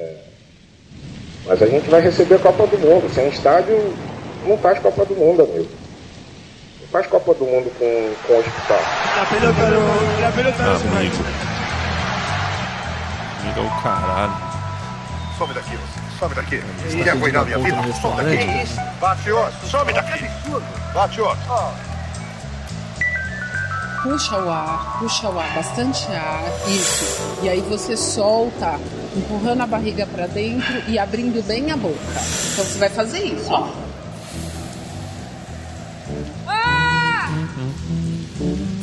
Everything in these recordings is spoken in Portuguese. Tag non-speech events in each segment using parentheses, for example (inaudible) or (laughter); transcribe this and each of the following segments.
É. Mas a gente vai receber a Copa do Mundo. Sem estádio, não faz Copa do Mundo, amigo. Não faz Copa do Mundo com, com hospital. La pelota no, la pelota va. Amigo. Amigo é o caralho. Some daqui, você. Some daqui. Você quer cuidar da minha vida? Some daqui. Bate outro. Some daqui. Bate outro. Puxa o ar, puxa o ar, bastante ar, isso. E aí você solta, empurrando a barriga pra dentro e abrindo bem a boca. Então você vai fazer isso, ó.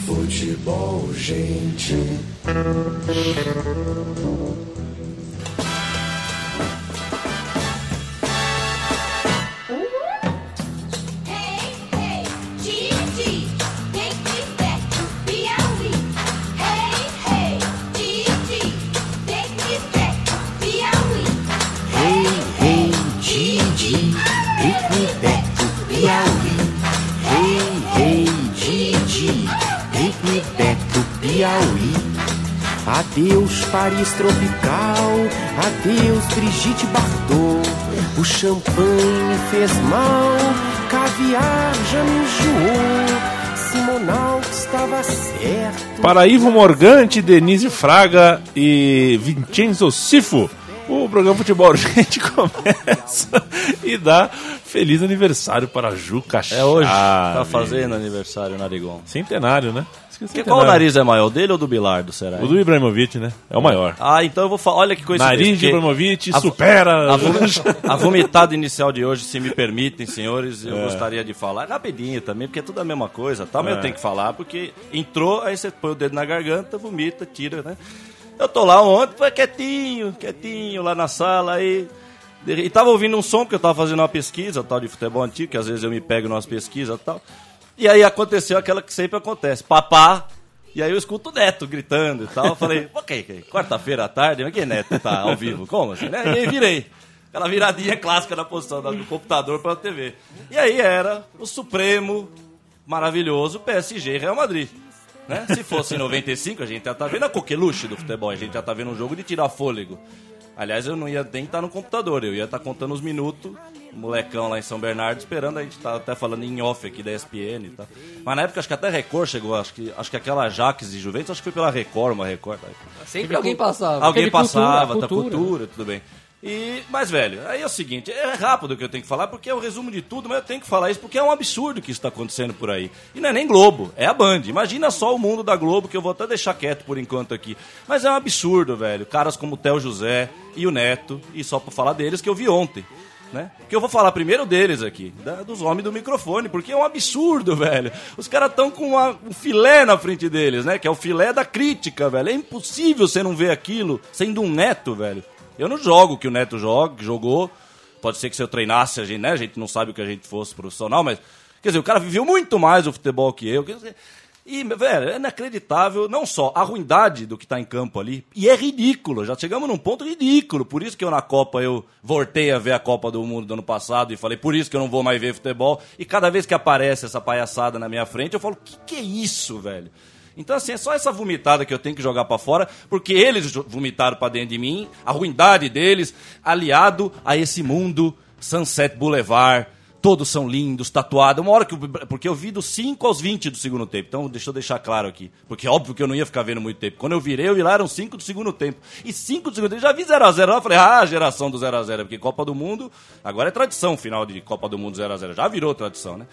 Futebol, gente. Piauí. Adeus, Paris tropical. Adeus, Brigitte Bardot. O champanhe me fez mal. Caviar já me enjoou. Simonal que estava certo. Para Ivo Morgante, Denise Fraga e Vincenzo Sifo, o programa Futebol Urgente (laughs) começa e dá feliz aniversário para Juca É hoje. Tá fazendo aniversário, Narigão. Centenário, né? Que qual nariz é maior, o dele ou do Bilardo, será? O do Ibrahimovic, né? É o maior. Ah, então eu vou falar. Olha que coisa Nariz de Ibrahimovic supera. A, vomi- (laughs) a vomitada inicial de hoje, se me permitem, senhores, eu É. gostaria de falar rapidinho também, porque é tudo a mesma coisa, tá? Mas É. eu tenho que falar, porque entrou, aí você põe o dedo na garganta, vomita, tira, né? Eu tô lá ontem, foi quietinho, quietinho, lá na sala, aí. E tava ouvindo um som, porque eu tava fazendo uma pesquisa, tal, de futebol antigo, que às vezes eu me pego nas pesquisas e tal. E aí aconteceu aquela que sempre acontece, papá. E aí eu escuto o Neto gritando e tal. Eu falei, ok, ok, quarta-feira à tarde, mas que Neto tá ao vivo? Como assim? Né? E aí virei. Aquela viradinha clássica na posição do computador para a TV. E aí era o Supremo, maravilhoso, PSG Real Madrid. Né? Se fosse em 95, a gente já tá vendo a coqueluche do futebol, a gente já tá vendo um jogo de tirar fôlego. Aliás, eu não ia nem estar no computador, eu ia estar contando os minutos, molecão lá em São Bernardo, esperando, a gente tá até falando em off aqui da ESPN e tal. Mas na época, acho que até Record chegou, acho que, acho que aquela Jaques de Juventus, acho que foi pela Record, uma Record. Sempre alguém passava. Alguém cultura, passava, tá cultura. cultura, tudo bem. E, mas, velho, aí é o seguinte, é rápido o que eu tenho que falar, porque é o resumo de tudo, mas eu tenho que falar isso porque é um absurdo que isso está acontecendo por aí. E não é nem Globo, é a Band. Imagina só o mundo da Globo, que eu vou até deixar quieto por enquanto aqui. Mas é um absurdo, velho. Caras como o Theo José e o Neto, e só pra falar deles que eu vi ontem. Né? Que eu vou falar primeiro deles aqui, da- dos homens do microfone, porque é um absurdo, (laughs) velho. Os caras estão com uma- um filé na frente deles, né? Que é o filé da crítica, velho. É impossível você não ver aquilo sendo um neto, velho. Eu não jogo o que o Neto joga, que jogou. Pode ser que se eu treinasse, a gente, né? A gente não sabe o que a gente fosse profissional, mas. Quer dizer, o cara viveu muito mais o futebol que eu. Quer dizer, e, velho, é inacreditável, não só a ruindade do que tá em campo ali, e é ridículo, já chegamos num ponto ridículo. Por isso que eu na Copa eu voltei a ver a Copa do Mundo do ano passado e falei, por isso que eu não vou mais ver futebol. E cada vez que aparece essa palhaçada na minha frente, eu falo, que que é isso, velho? Então, assim, é só essa vomitada que eu tenho que jogar pra fora, porque eles vomitaram pra dentro de mim, a ruindade deles, aliado a esse mundo Sunset Boulevard, todos são lindos, tatuados. Uma hora que. Porque eu vi dos 5 aos 20 do segundo tempo. Então, deixa eu deixar claro aqui. Porque é óbvio que eu não ia ficar vendo muito tempo. Quando eu virei, eu vi lá, eram 5 do segundo tempo. E 5 do segundo tempo, já vi 0x0 lá. Falei, ah, geração do 0x0. Porque Copa do Mundo, agora é tradição final de Copa do Mundo 0x0. Já virou tradição, né?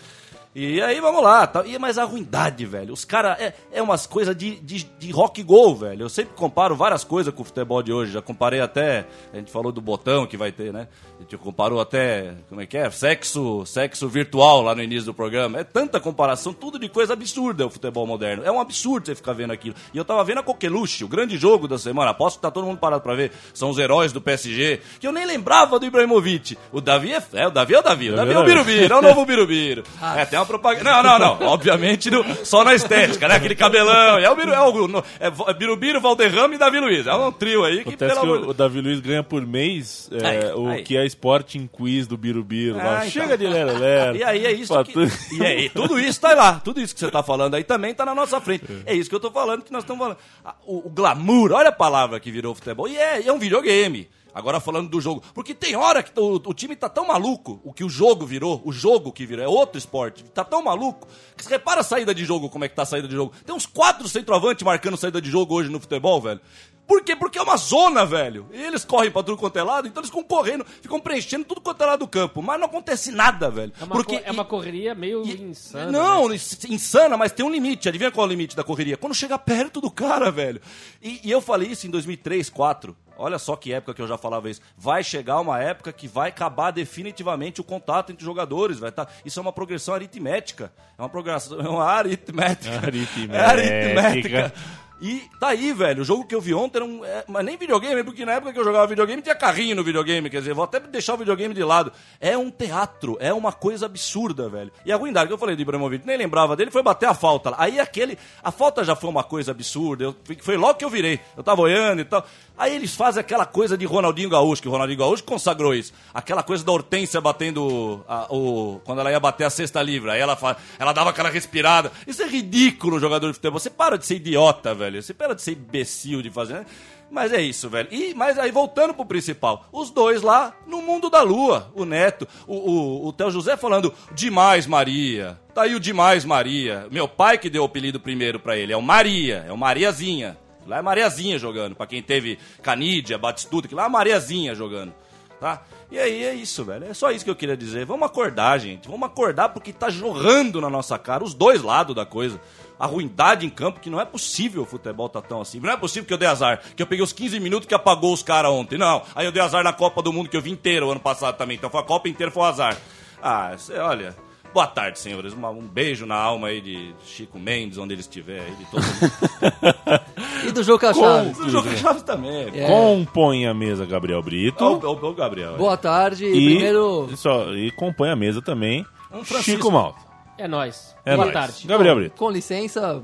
E aí, vamos lá. Tá. E, mas a ruindade, velho. Os caras. É, é umas coisas de, de, de rock gol, velho. Eu sempre comparo várias coisas com o futebol de hoje. Já comparei até. A gente falou do botão que vai ter, né? A gente comparou até. Como é que é? Sexo, sexo virtual lá no início do programa. É tanta comparação, tudo de coisa absurda o futebol moderno. É um absurdo você ficar vendo aquilo. E eu tava vendo a Coqueluche, o grande jogo da semana. Aposto que tá todo mundo parado pra ver. São os heróis do PSG. Que eu nem lembrava do Ibrahimovic. O Davi é. é o Davi é o Davi. O Davi é o Birubiru. É o novo Birubiru. (laughs) É, tem uma propaganda. Não, não, não. Obviamente no- só na estética, né? Aquele cabelão. É o Biru, é o é é Birubiru, Valderrama e Davi Luiz. É um trio aí que, pelo que o, o Davi Luiz ganha por mês é, Aí, o aí. que é Sporting Quiz do Birubiru. Ah, então. Chega de lero. (laughs) E aí é isso que... E aí, tudo isso tá lá. Tudo isso que você tá falando aí também tá na nossa frente. É isso que eu tô falando, que nós estamos falando. Ah, O, o glamour, olha a palavra que virou futebol. E é, é um videogame. Agora falando do jogo. Porque tem hora que o, o time tá tão maluco, o que o jogo virou, o jogo que virou, é outro esporte, tá tão maluco, que você repara a saída de jogo, como é que tá a saída de jogo. Tem uns quatro centroavantes marcando saída de jogo hoje no futebol, velho. Por quê? Porque é uma zona, velho. E eles correm pra tudo quanto é lado, então eles ficam correndo, ficam preenchendo tudo quanto é lado do campo. Mas não acontece nada, velho. É uma, Porque co- é uma correria meio insana. não, né? ins- insana, mas tem um limite. Adivinha qual é o limite da correria? Quando chega perto do cara, velho. E, e eu falei isso em 2003, 2004. Olha só que época que eu já falava isso. Vai chegar uma época que vai acabar definitivamente o contato entre os jogadores. Vai tá, isso é uma progressão aritmética. É uma progressão, (laughs) é uma aritmética. Aritmética. É aritmética. E tá aí, velho. O jogo que eu vi ontem era um. é, mas nem videogame, porque na época que eu jogava videogame tinha carrinho no videogame. Quer dizer, vou até deixar o videogame de lado. É um teatro, é uma coisa absurda, velho. E a ruindade que eu falei do Ibrahimovic, nem lembrava dele, foi bater a falta. Aí aquele. A falta já foi uma coisa absurda. Eu, foi logo que eu virei. Eu tava olhando e tal. Aí eles fazem aquela coisa de Ronaldinho Gaúcho, que o Ronaldinho Gaúcho consagrou isso. Aquela coisa da Hortência batendo a- o. Quando ela ia bater a cesta livre. Aí ela, ela dava aquela respirada. Isso é ridículo, jogador de futebol. Você para de ser idiota, velho. Você para de ser imbecil de fazer. né? Mas é isso, velho. E, mas aí, voltando pro principal, os dois lá no mundo da lua, o Neto, o, o, o Theo José falando demais Maria. Tá aí o demais Maria. Meu pai que deu o apelido primeiro pra ele, é o Maria, é o Mariazinha. Lá é Mariazinha jogando, pra quem teve Canídia, Batistuta, que lá é Mariazinha jogando, tá? E aí é isso, velho. É só isso que eu queria dizer. Vamos acordar, gente. Vamos acordar porque tá jorrando na nossa cara os dois lados da coisa. A ruindade em campo, que não é possível o futebol tá tão assim. Não é possível que eu dei azar, que eu peguei os 15 minutos que apagou os caras ontem. Não, aí eu dei azar na Copa do Mundo, que eu vi inteiro ano passado também. Então foi a Copa inteira foi um azar. Ah, cê, olha... Boa tarde, senhores. Uma- um beijo na alma aí de Chico Mendes, onde ele estiver, aí de todo mundo. (laughs) E do jogo com a chave? Do Jogo Chaves também. É. Compõe a mesa Gabriel Brito. Ô, ô, ô, Gabriel. Boa tarde. E, Primeiro, só, e compõe a mesa também Um Francisco. Chico Malta. É nóis. É Boa nóis. tarde. Gabriel Brito. com licença,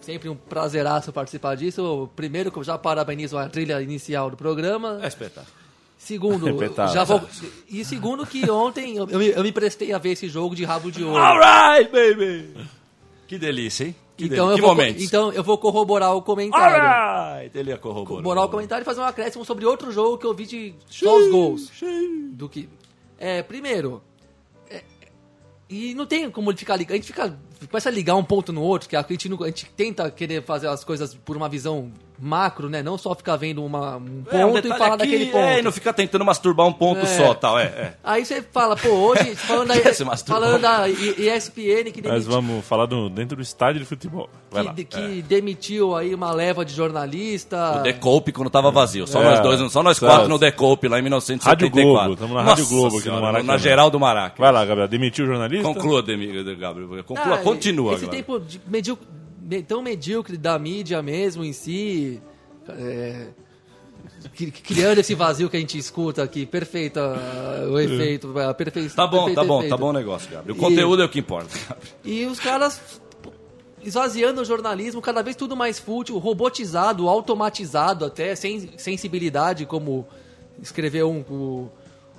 sempre um prazeraço participar disso. Primeiro, que eu já parabenizo a trilha inicial do programa. É espetáculo. Segundo, (laughs) Espetáculo. já vou... E segundo que ontem eu, eu me, eu me prestei a ver esse jogo de rabo de ouro. Alright, baby! Que delícia, hein? Que, Então delícia. eu, que vou, então eu vou corroborar o comentário. Alright! Ele ia corroborar. Corroborar o comentário e fazer um acréscimo sobre outro jogo que eu vi de só os gols. Do que. É, primeiro. E não tem como ele ficar ligando. A gente fica. Começa a ligar um ponto no outro, que a gente, a gente tenta querer fazer as coisas por uma visão macro, né? Não só ficar vendo uma, um ponto É, um e falar aqui, daquele ponto. É, e não ficar tentando masturbar um ponto É. só, tal, é, é. Aí você fala, pô, hoje, (laughs) falando da, falando da ESPN que Nós demitiu, vamos falar do, dentro do estádio de futebol. Vai lá. que, que demitiu aí uma leva de jornalista. O Decope quando tava vazio. Só É. nós dois, só nós quatro no Decope lá em 1974. Rádio Globo, estamos na Rádio Nossa Globo aqui no Senhora, Maracanã. Na geral do Maraca. Vai lá, Gabriel. Demitiu o jornalista? Conclua, Demi- Gabriel. Conclua, Ah, continua. Esse Gabriel. tempo de medíocre, me- tão medíocre da mídia mesmo em si, é, cri- criando esse vazio que a gente escuta aqui, perfeita uh, o efeito, a perfeição. Tá bom, perfeito tá bom, efeito. tá bom o negócio, Gabriel. O E- conteúdo é o que importa. Gabriel. E os caras esvaziando o jornalismo, cada vez tudo mais fútil, robotizado, automatizado até, sem sensibilidade, como escreveu um, o,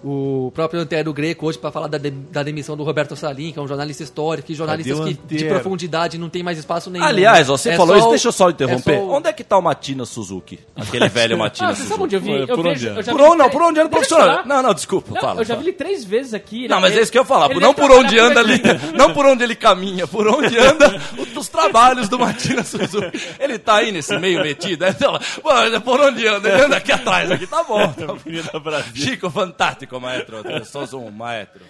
o próprio Antero Greco hoje para falar da, de- da demissão do Roberto Salim, que é um jornalista histórico, que jornalistas que de profundidade não tem mais espaço nenhum. Aliás, você É falou só isso, o- deixa eu só é interromper. só o- Onde é que tá o Matina Suzuki? Aquele velho (laughs) Matina Ah, você sabe Suzuki. onde eu vi? Por- Eu por vejo, onde é? eu já Por vi onde, não, por onde anda o profissional? Não, não, desculpa, Não, fala. eu já vi ele três vezes aqui. Não, né? mas é isso que eu ia falar. Não por onde anda ali, (laughs) não por onde ele caminha, por onde anda os trabalhos do Matina Suzuki. Ele tá aí nesse meio metido. É, por onde anda? Ele anda aqui atrás, aqui. Tá bom. Tá bom. Chico, fantástico, maestro. Eu sou um maestro.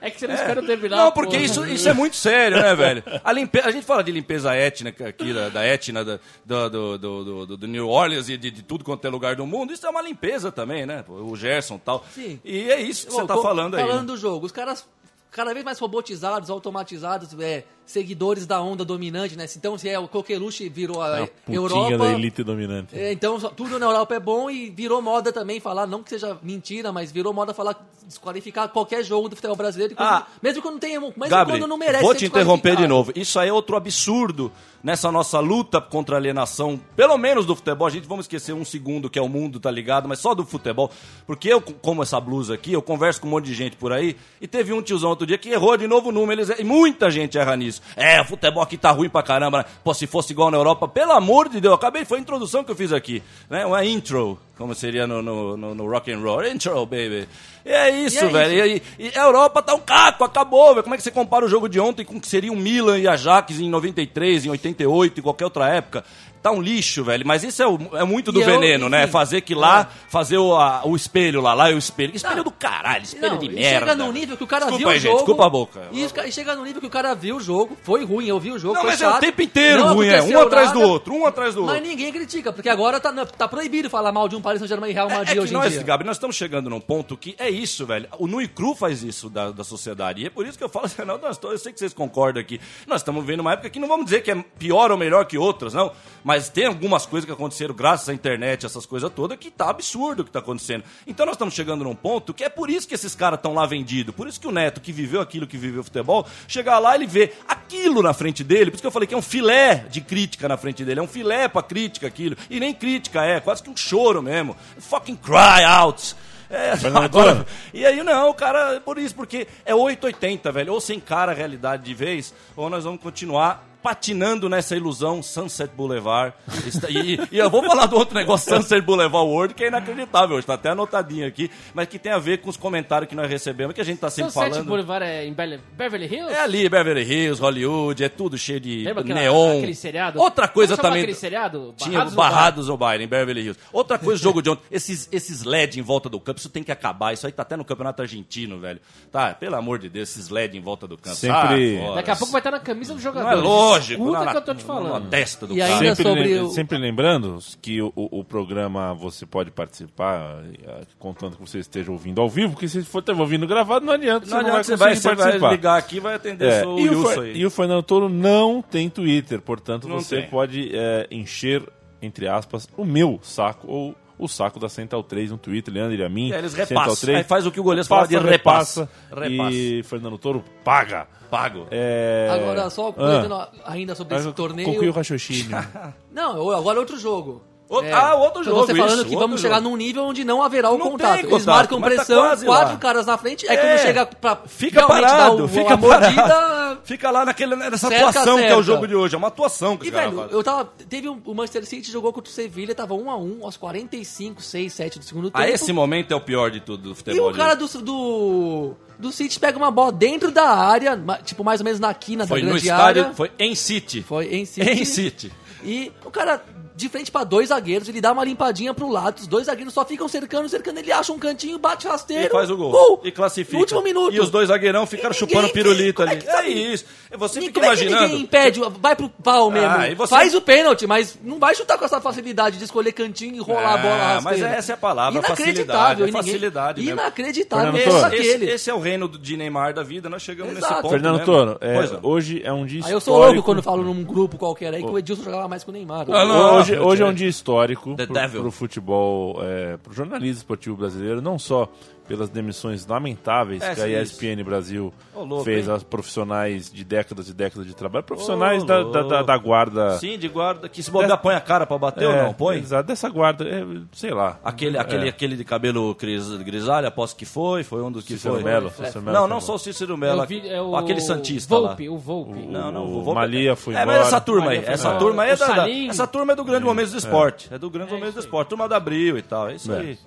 É que você não espera eu terminar. Não, porque isso, isso é muito sério, né, velho? A, limpe... a gente fala de limpeza étnica aqui, da, da etna da- do, do, do, do- New Orleans e de, de tudo quanto é lugar do mundo. Isso é uma limpeza também, né? O Gerson e tal. Sim. E é isso que Bom, você tá falando aí. Falando né? do jogo, os caras cada vez mais robotizados, automatizados, é, seguidores da onda dominante, né? Então, se é o Coqueluche virou a, É a Europa... da elite dominante. É, então, tudo na Europa é bom e virou moda também falar, não que seja mentira, mas virou moda falar, desqualificar qualquer jogo do futebol brasileiro, quando- Ah. mesmo quando tem, mesmo Gabriel, quando não merece vou ser te interromper de novo. Isso aí é outro absurdo nessa nossa luta contra a alienação, pelo menos do futebol. A gente vamos esquecer um segundo que é o mundo, tá ligado? Mas só do futebol. Porque eu, como essa blusa aqui, eu converso com um monte de gente por aí, e teve um tiozão outro dia que errou de novo o número. Eles, e muita gente erra nisso. Isso. É, o futebol aqui tá ruim pra caramba. né? Pô, se fosse igual na Europa, pelo amor de Deus, acabei, foi a introdução que eu fiz aqui, né? Uma intro, como seria no, no, no- no rock and roll. Intro, baby. E é isso, E é velho. E, aí- e a Europa tá um caco, acabou, velho. Como é que você compara o jogo de ontem com o que seria o Milan e Ajax em 93, em 88, em qualquer outra época? Tá um lixo, velho. Mas isso é, o- é muito do E eu, veneno, né? Fazer que lá, fazer o, a- o espelho lá, lá é o espelho. Espelho do caralho, espelho Não, de merda. chega num nível que o cara Desculpa viu aí, o gente, jogo. desculpa a boca. E chega num nível que o cara viu o jogo, foi ruim, eu vi o jogo, Não, mas é o chato, tempo inteiro não ruim, é. Um aconteceu atrás do nada, outro, um atrás do outro. Mas ninguém critica, porque agora tá, tá proibido falar mal de um Paris Saint-Germain e Real É, Madrid é que hoje em nós, dia. Gabi, nós estamos chegando num ponto que é isso, velho. O nu e cru faz isso da, da sociedade. E é por isso que eu falo (laughs) assim, não, nós eu sei que vocês concordam aqui. Nós estamos vivendo uma época que não vamos dizer que é pior ou melhor que outras, não. Mas tem algumas coisas que aconteceram graças à internet, essas coisas todas, que tá absurdo o que tá acontecendo. Então nós estamos chegando num ponto que é por isso que esses caras estão lá vendidos. Por isso que o Neto, que viveu aquilo que viveu o futebol, chegar lá ele vê aquilo na frente dele. Por isso que eu falei que é um filé de crítica na frente dele. É um filé pra crítica aquilo. E nem crítica é, quase que um choro mesmo. Fucking cry out. É, (laughs) agora, e aí não, cara, por isso, porque é 880, velho. Ou você encara a realidade de vez, ou nós vamos continuar patinando nessa ilusão Sunset Boulevard. Está- E, e eu vou falar do outro negócio, Sunset Boulevard World, que é inacreditável, está até anotadinho aqui, mas que tem a ver com os comentários que nós recebemos, que a gente tá sempre Sunset falando. Boulevard é em Beverly Hills? É ali, Beverly Hills, Hollywood, é tudo cheio de Lembra aquela- neon. aquele seriado? Outra coisa também. aquele seriado? Tinha Barrados Barrados, ou em Beverly Hills. Outra coisa, jogo de ontem. Esses, esses LED em volta do campo, isso tem que acabar. Isso aí tá até no campeonato argentino, velho. Tá, pelo amor de Deus, esses LED em volta do campo. Sempre- Ah. Daqui a pouco vai estar na camisa do Não jogador. é lógico. Escuta na- que eu tô te Na falando. testa do E cara. ainda Sempre, sobre lem- o- sempre lembrando que o, o- o programa você pode participar, eh, contando que você esteja ouvindo ao vivo, porque se for estar ouvindo gravado, não adianta, Não você não adianta, vai você vai, você vai participar. ligar aqui e vai atender É, o e, o Wilson Fer- aí. e o Fernando Toro não tem Twitter, portanto Não você tem. pode é, encher, entre aspas, o meu saco ou o saco da Central 3 no Twitter, Leandro e a mim. É, eles repassam. Aí faz o que o goleiro fala de repassa. E Fernando Toro paga. Pago. É... Agora, só Ah, comentando ainda sobre esse torneio. Conclui o raciocínio. (laughs) Não, agora outro jogo. O- ah, outro então jogo, Você falando isso, que outro vamos chegar jogo. num nível onde não haverá o Não contato. Eles contato, marcam tá pressão, quase quatro lá. caras na frente, é, É. quando chega pra Fica parado, o, fica mordida. parado. Fica lá naquele, nessa Cerca, atuação que é o cerca. jogo de hoje. É uma atuação que E, velho, fazem. eu tava. Teve um, o Manchester City jogou contra o Sevilha, tava 1 a 1 aos 45, 6, 7 do segundo tempo. Ah, esse momento é o pior de tudo do E futebol. o cara do, do, do City pega uma bola dentro da área, tipo, mais ou menos na quina Foi da no grande estádio, área. foi em City. Foi em City. Em City. E o cara, de frente pra dois zagueiros, ele dá uma limpadinha pro lado, os dois zagueiros só ficam cercando, cercando, ele acha um cantinho, bate rasteiro. E faz o gol. E classifica. No último minuto. E os dois zagueirão ficaram E chupando ninguém- pirulito é ali. É, sabe? isso. Você fica como é que imaginando. ninguém impede, vai pro pau mesmo. Ah, você- Faz o pênalti, mas não vai chutar com essa facilidade de escolher cantinho e rolar a bola Ah, mas rasteiro. essa é a palavra, facilidade. Inacreditável, É ninguém- facilidade mesmo. Inacreditável, Fernando é Esse, esse é o reino de Neymar da vida, nós chegamos Exato. nesse ponto. Fernando mesmo. Toro, é, não. hoje é um dia Aí eu histórico. sou louco quando falo num grupo qualquer aí que o Edilson jogava mais que o Neymar. Ah, não. Hoje, hoje é tirei. um dia histórico Devil. pro futebol, é, pro jornalismo esportivo brasileiro, não só pelas demissões lamentáveis É, que a ESPN Brasil Ô, louco, fez hein? aos profissionais de décadas e décadas de trabalho, profissionais Ô, da, da, da- guarda. Sim, de guarda, que se bobear põe a cara pra bater ou É, não? Põe? Exato, dessa guarda, é, sei lá. Aquele, aquele, É. aquele de cabelo gris, grisalho, aposto que foi, foi um dos que Cícero foi. Melo, É. Cícero Melo Não, não só o Cícero Melo, é o aquele Santista Volpe, lá. o Volpe. Não, não, O o Volpe- Malia foi É, mas essa turma aí, essa turma aí é O da, essa turma é do grande momento do esporte, é do grande momento do esporte, turma da Abril e tal, é isso aí.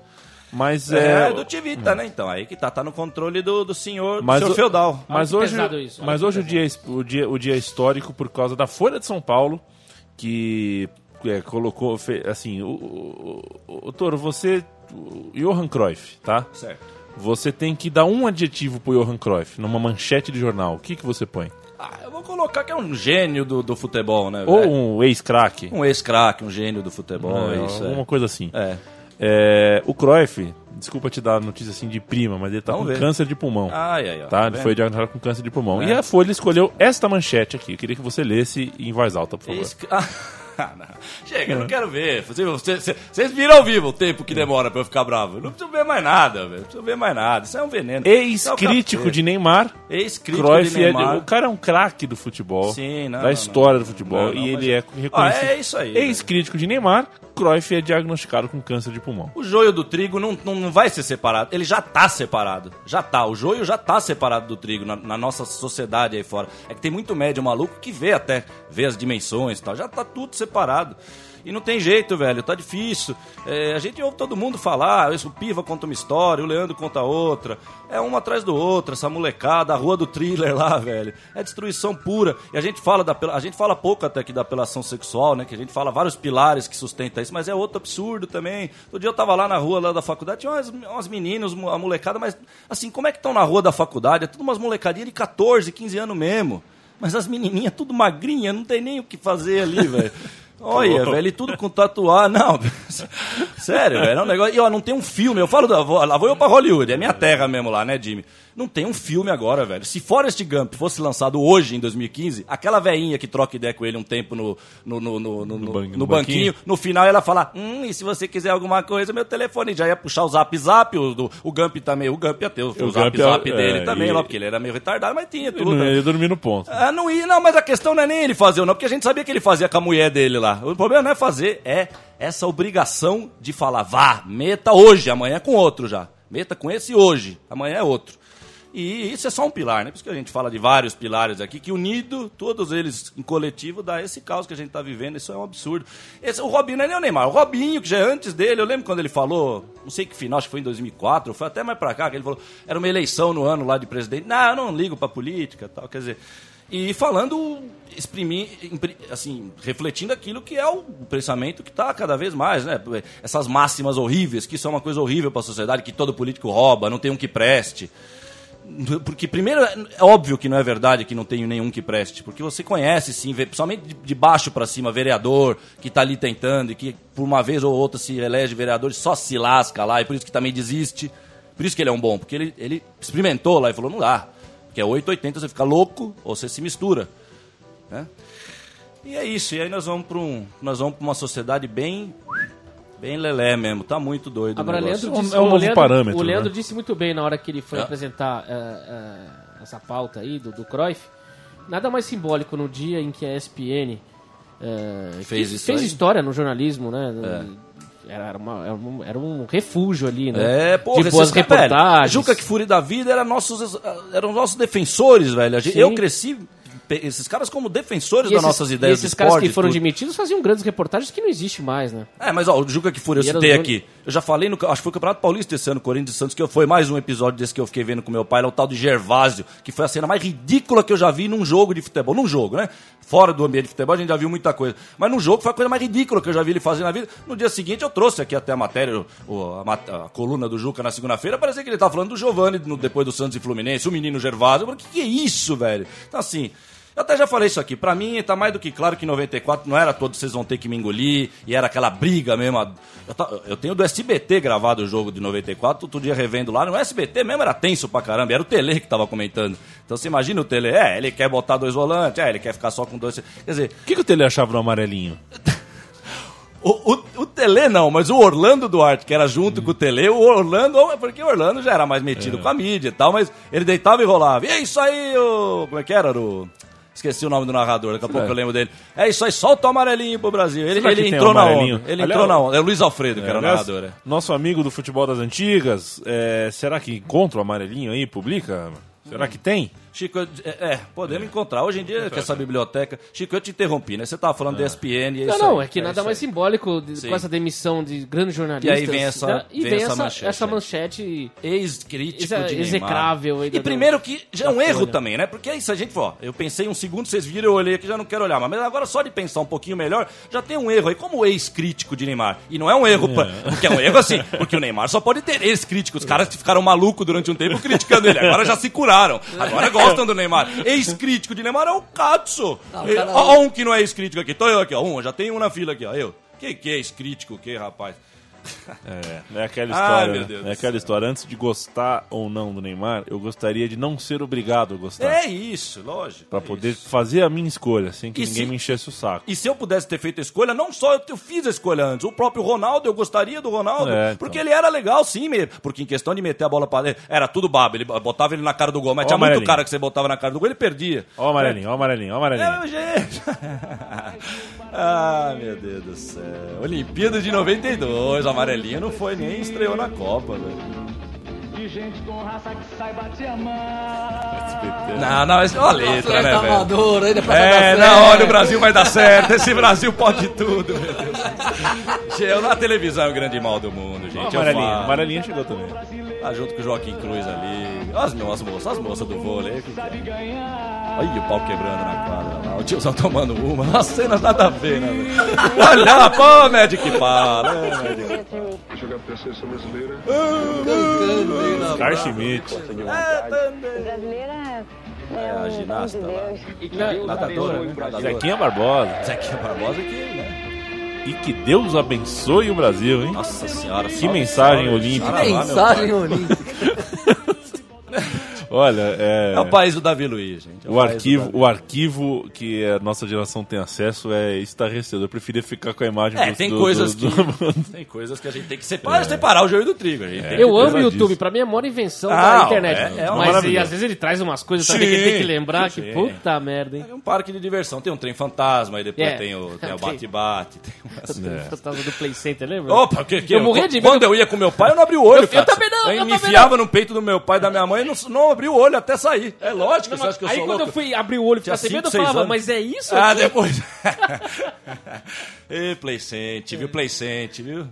Mas É, é. do Tivita, né, então, aí que tá, tá no controle do, do senhor, do Mas senhor o- feudal. Mas Olha hoje, isso, mas hoje o, dia, é- o, dia, o dia é histórico por causa da Folha de São Paulo, que é, colocou, assim, o, o, o, o Toro, você, o Johan Cruyff, tá? Certo. Você tem que dar um adjetivo pro Johan Cruyff numa manchete de jornal. O que, que você põe? Ah, eu vou colocar que é um gênio do, do futebol, né, Ou velho? um ex-craque. Um ex-craque, um gênio do futebol, É, é isso, alguma é. coisa assim. É. É, o Cruyff, desculpa te dar notícia assim de prima, mas ele tá Vamos com ver. câncer de pulmão. Ai, ai, ó. Tá, ele vendo? foi diagnosticado com câncer de pulmão. É. E a Folha escolheu esta manchete aqui. Eu queria que você lesse em voz alta, por favor. Esse- (laughs) Ah, não. Chega, eu não quero ver. Vocês, vocês, vocês viram ao vivo o tempo que demora pra eu ficar bravo. Eu não preciso ver mais nada, velho. Não preciso ver mais nada. Isso é um veneno. Isso é o Ex-crítico capeta. de Neymar. Ex-crítico Cruyff de é- Neymar. o cara é um craque do futebol, Sim, não, da não, história do futebol, Não, não, e ele é- é reconhecido. Ah, é isso aí, Ex-crítico de Neymar, Cruyff é diagnosticado com câncer de pulmão. O joio do trigo não, não, não vai ser separado. Ele já tá separado. Já tá. O joio já tá separado do trigo na, na nossa sociedade aí fora. É que tem muito médio maluco que vê até, vê as dimensões e tal. Já tá tudo separado. E não tem jeito, velho, tá difícil. É, a gente ouve todo mundo falar, isso, o Piva conta uma história, o Leandro conta outra. É uma atrás do outro, essa molecada, a rua do thriller lá, velho. É destruição pura. E a gente fala da, a gente fala pouco até aqui da apelação sexual, né? Que a gente fala vários pilares que sustentam isso, mas é outro absurdo também. Outro dia eu tava lá na rua lá da faculdade, tinha umas, umas meninas, a molecada, mas assim, como é que estão na rua da faculdade? É tudo umas molecadinhas de 14, 15 anos mesmo. Mas as menininhas tudo magrinha, não tem nem o que fazer ali, velho. (laughs) Olha, velho, e tudo com tatuar. Não, (laughs) sério, velho, é um negócio. E ó, não tem um filme. Eu falo, da, lá vou eu pra Hollywood, é minha terra mesmo lá, né, Jimmy? Não tem um filme agora, velho. Se Forrest Gump fosse lançado hoje, em 2015, aquela veinha que troca ideia com ele um tempo no, no, no, no, no- no- ban- no banquinho, banquinho. no final ela fala: Hum, e se você quiser alguma coisa, meu telefone já ia puxar o zap zap. O, o Gump também, o Gump ia ter o, o zap Gump é- zap dele é, também, e- lá, porque ele era meio retardado, mas tinha Ele tudo. não né? ia dormir no ponto. Ah, não ia, não, mas a questão não é nem ele fazer ou não, porque a gente sabia que ele fazia com a mulher dele lá. O problema não é fazer, é essa obrigação de falar, vá, meta hoje, amanhã é com outro já. Meta com esse hoje, amanhã é outro. E isso é só um pilar, né? Por isso que a gente fala de vários pilares aqui, que unido, todos eles em coletivo, dá esse caos que a gente tá vivendo. Isso é um absurdo. Esse, o Robinho não é nem o Neymar. O Robinho, que já é antes dele, eu lembro quando ele falou, não sei que final, acho que foi em 2004, foi até mais pra cá, que ele falou, era uma eleição no ano lá de presidente. Não, eu não ligo pra política tal. Quer dizer, e falando, exprimir, assim, refletindo aquilo que é o pensamento que está cada vez mais, né? Essas máximas horríveis, que isso é uma coisa horrível para a sociedade, que todo político rouba, não tem um que preste. Porque, primeiro, é óbvio que não é verdade que não tem nenhum que preste. Porque você conhece, sim, principalmente de, de baixo para cima, vereador que está ali tentando e que, por uma vez ou outra, se elege vereador e só se lasca lá, e por isso que também desiste. Por isso que ele é um bom, porque ele, ele experimentou lá e falou: não dá. Que é 880, você fica louco ou você se mistura. Né? E é isso. E aí nós vamos para um, nós vamos para uma sociedade bem bem lelé mesmo. Tá muito doido. o Agora, negócio. Leandro disse, é um o novo Leandro, parâmetro, O Leandro né? disse muito bem na hora que ele foi É. apresentar eh, eh, essa pauta aí do, do Cruyff. Nada mais simbólico no dia em que a ESPN eh, Fez fez aí. história no jornalismo, né? Era, uma- era um, era um refúgio ali, né? É, porra, de boas esses velho, reportagens. Juca que Fúria da Vida era nossos, eram nossos defensores, velho. Sim. Eu cresci esses caras como defensores E das esses, nossas e ideias esses de caras que foram e tudo. demitidos faziam grandes reportagens que não existe mais, né? É, mas ó, o Juca que Fúria eu E citei aqui. Eu já falei, no, acho que foi o Campeonato Paulista esse ano, Corinthians e Santos, que foi mais um episódio desse que eu fiquei vendo com meu pai, lá o tal de Gervásio, que foi a cena mais ridícula que eu já vi num jogo de futebol. Num jogo, né? Fora do ambiente de futebol a gente já viu muita coisa. Mas num jogo foi a coisa mais ridícula que eu já vi ele fazer na vida. No dia seguinte eu trouxe aqui até a matéria, o- a, a coluna do Juca na segunda-feira, parecia que ele tava falando do Giovani depois do Santos e Fluminense, o menino Gervásio. Falei, que que é isso, velho? Então assim... Eu até já falei isso aqui. Pra mim, tá mais do que claro que em 94 não era todos vocês vão ter que me engolir. E era aquela briga mesmo. Eu, ta- eu tenho do SBT gravado o jogo de 94, outro dia revendo lá. No SBT mesmo era tenso pra caramba. Era o Tele que tava comentando. Então você imagina o Tele. É, ele quer botar dois volantes. É, ele quer ficar só com dois. Quer dizer, O que, que o Tele achava do amarelinho? (laughs) o, o, o Tele não, mas o Orlando Duarte, que era junto com o Tele, o Orlando, porque o Orlando já era mais metido com a mídia e tal, mas ele deitava e rolava. E é isso aí, o. Como é que era? Era o. Esqueci o nome do narrador, daqui a pouco eu lembro dele. É isso aí, solta o amarelinho pro Brasil. Ele, que ele entrou o na onda. Ele Aliás, entrou na onda. É o Luiz Alfredo, que É, era o narrador. é. Nosso amigo do futebol das antigas, é, será que encontra o amarelinho aí, publica? Será que tem? Chico, eu- é, é, podemos encontrar. Hoje em dia, com essa biblioteca. Chico, eu te interrompi, né? Você tava falando da ESPN e é Não, isso não, aí, é que nada isso mais aí. simbólico de- com essa demissão de grandes jornalistas. E aí vem essa- né? E vem vem, essa essa, manchete essa aí. manchete Ex-crítico Exa- de Neymar. execrável aí E da- primeiro que já é um da erro Folha. também, né? Porque é isso, a gente, ó, eu pensei um segundo, vocês viram, eu olhei aqui, já não quero olhar, mas agora só de pensar um pouquinho melhor, já tem um erro aí, como ex-crítico de Neymar. E não é um erro, pra- porque é um erro assim, porque o Neymar só pode ter ex-críticos, os caras que ficaram malucos durante um tempo criticando ele, agora já se curaram, agora gostam do Neymar. Ex-crítico de Neymar é o Katsu. O Ele- cara- Ó, ó um que não é ex-crítico aqui, tô eu aqui, ó, um, já tem um na fila aqui, ó, eu. Que que é ex-crítico, que, rapaz? É, é aquela história. meu né? Deus é do aquela história. Antes de gostar ou não do Neymar, eu gostaria de não ser obrigado a gostar. É isso, lógico. Pra é poder isso. fazer a minha escolha, sem que E ninguém se- me enchesse o saco. E se eu pudesse ter feito a escolha, não só eu, eu fiz a escolha antes, o próprio Ronaldo, eu gostaria do Ronaldo, É, então. porque ele era legal sim, me- porque em questão de meter a bola pra dentro, era tudo babo, ele botava ele na cara do gol, mas Ó, tinha muito cara que você botava na cara do gol, ele perdia. Ó o amarelinho, ó o amarelinho, ó o amarelinho. É, gente. (laughs) ah, meu Deus do céu. Olimpíada de 92, o amarelinho não foi nem estreou na Copa, velho. Não, não, mas olha a letra, né, velho? amador, ainda É, não, olha, o Brasil vai dar certo. Esse Brasil pode tudo, meu Deus. Eu na televisão é o grande mal do mundo, gente. falo. amarelinho chegou também. Tá junto com o Joaquim Cruz ali. Olha as, as moças, as moças do vôlei. que que é? Olha o pau quebrando na quadra lá. O tiozão tomando uma. (laughs) As cenas nada a ver, né? Olha, pô, Magic para. É, Magic. Jogar pra seleção brasileira. Carl Schmidt. Brasileira É, a ginasta lá. Nadadora, né? Nadadora. Zequinha Barbosa. Zequinha Barbosa que, né? E que Deus abençoe o Brasil, hein? Nossa senhora. Que mensagem olímpica. Mensagem olímpica. Olha, é. É o país do Davi Luiz, gente. É O do arquivo, Davi. o arquivo que a nossa geração tem acesso é estarrecedor. Eu preferia ficar com a imagem É, do- tem do- coisas do- que. do- (laughs) Tem coisas que a gente tem que separar, separar o joio do trigo. A gente tem Eu que- amo o. YouTube, pra mim é a maior invenção Ah, da internet. é- é uma Mas e, às vezes ele traz umas coisas também que Sim, tem que lembrar que sim. puta merda, hein? É um parque de diversão. Tem um trem fantasma, aí depois É. tem o tem o (laughs) Tem. bate-bate. Tem (laughs) umas... Fantasma do Play Center, lembra? Opa, que, que Eu morria de Quando eu ia com meu pai, eu não abri o olho, Eu- eu também não, Eu eu me também enfiava no peito do meu pai e da minha mãe e não, não abri o olho até sair. É lógico, Não, você acha que eu aí sou quando louco? eu fui abrir o olho e cinco, medo, eu falava, anos. mas é isso? Ah, aqui? depois. (laughs) Ê, Playcente, viu? Playcente, viu?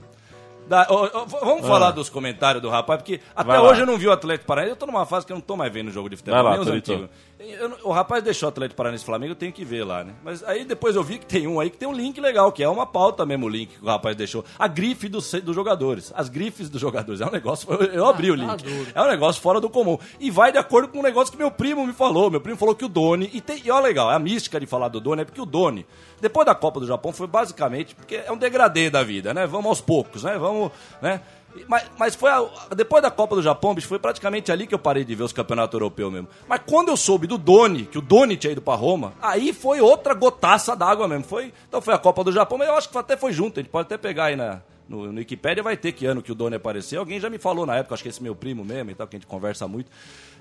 Da- ó, ó, v- vamos falar dos comentários do rapaz, porque até Ah. Lá. hoje eu não vi o Atlético Paranaense. Eu tô numa fase que eu não tô mais vendo jogo de futebol, Vai lá, nem os Torito. antigos. Eu o rapaz deixou o Atlético Paranaense e Flamengo, eu tenho que ver lá, né? Mas aí depois eu vi que tem um aí que tem um link legal, que é uma pauta mesmo o link que o rapaz deixou. A grife dos, dos jogadores. As grifes dos jogadores. É um negócio. Eu, eu abri o link. É um negócio fora do comum. E vai de acordo com um negócio que meu primo me falou. Meu primo falou que o Doni. E, tem, e olha legal, a mística de falar do Doni é porque o Doni, depois da Copa do Japão, foi basicamente. Porque é um degradê da vida, né? Vamos aos poucos, né? Vamos. né? Mas, mas foi a- depois da Copa do Japão, bicho, foi praticamente ali que eu parei de ver os campeonatos europeus mesmo. Mas quando eu soube do Doni, que o Doni tinha ido pra Roma, aí foi outra gotaça d'água mesmo. Foi, então foi a Copa do Japão, mas eu acho que até foi junto. A gente pode até pegar aí na, no, no Wikipedia, vai ter que ano que o Doni apareceu. Alguém já me falou na época, acho que esse meu primo mesmo e tal, que a gente conversa muito.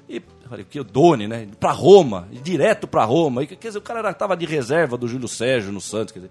E falei, que o Doni, né? Pra Roma, direto pra Roma. E, quer dizer, o cara tava de reserva do Júlio Sérgio no Santos, quer dizer.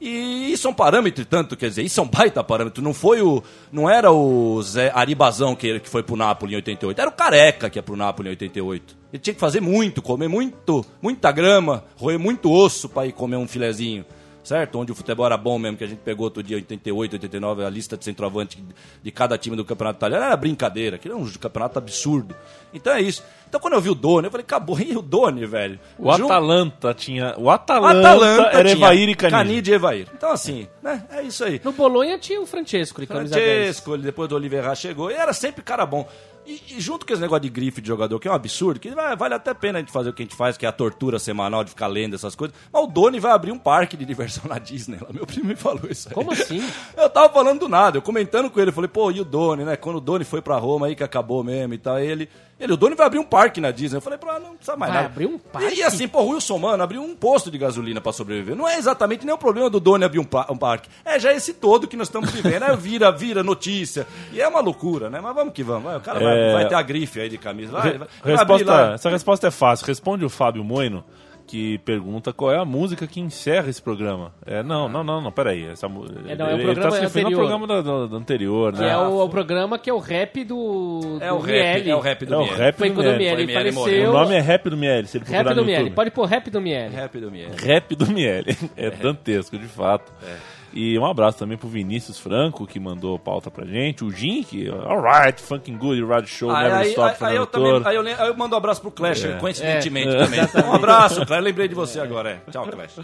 E isso é um parâmetro, tanto, quer dizer, isso é um baita parâmetro. Não foi o. Não era o Zé Aribazão que, que foi pro Napoli em 88, era o Careca que ia pro Napoli em 88. Ele tinha que fazer muito, comer muito, muita grama, roer muito osso pra ir comer um filezinho. Certo? Onde o futebol era bom mesmo, que a gente pegou outro dia, 88, 89, a lista de centroavante de cada time do campeonato italiano era brincadeira, aquilo era um campeonato absurdo. Então é isso. Então quando eu vi o Doni, eu falei, acabou, e o Doni, velho? O Jun- Atalanta tinha. O Atalanta, Atalanta era tinha Evair e Canide. Canide e Evair. Então, assim, né? É isso aí. No Bolonha tinha o Francesco de camisa 10. Francesco, ele depois do Oliveira chegou, e era sempre cara bom. E, e junto com esse negócio de grife de jogador, que é um absurdo, que vai- vale até a pena a gente fazer o que a gente faz, que é a tortura semanal de ficar lendo essas coisas. Mas o Doni vai abrir um parque de diversão na Disney. lá. Meu primo me falou isso aí. Como assim? Eu tava falando do nada, eu comentando com ele, falei, pô, e o Doni, né? Quando o Doni foi pra Roma aí que acabou mesmo e tal, ele. Ele, o Doni vai abrir um parque na Disney. Eu falei, pra não precisa mais Vai nada. abrir um parque? E, e assim, pô, o Wilson Mano abriu um posto de gasolina pra sobreviver. Não é exatamente nem o problema do Doni abrir um, um parque. É já esse todo que nós estamos vivendo. É vira, vira notícia. E é uma loucura, né? Mas vamos que vamos. Vai, o cara vai, É. vai ter a grife aí de camisa. Vai, Re- vai, vai resposta, lá. essa resposta é fácil. Responde o Fábio Moino, que pergunta qual é a música que encerra esse programa. É, não, não, não, não, peraí. Essa, É, não, é o ele, programa ele tá se referindo anterior. ao programa do, do- do anterior, Que né? é o, o programa que é o rap do, É do o rap, Miele. é o rap do É o Miele. rap Foi do quando o Miele. Miele Foi Miele faleceu. O nome é Rap do Miele, se ele procurar Rap do no Miele. YouTube. Pode pôr Rap do Miele. Rap do Miele. Rap do Miele. (laughs) É, dantesco, de fato. E um abraço também pro Vinícius Franco, que mandou pauta pra gente. O Jim, que, alright, fucking good, radio show, Aí, never aí, stop, aí, Fernando eu também, aí, eu, aí eu mando um abraço pro Clash, É. coincidentemente É. também. (laughs) Um abraço, Clash. Lembrei de você agora. É. Tchau, Clash.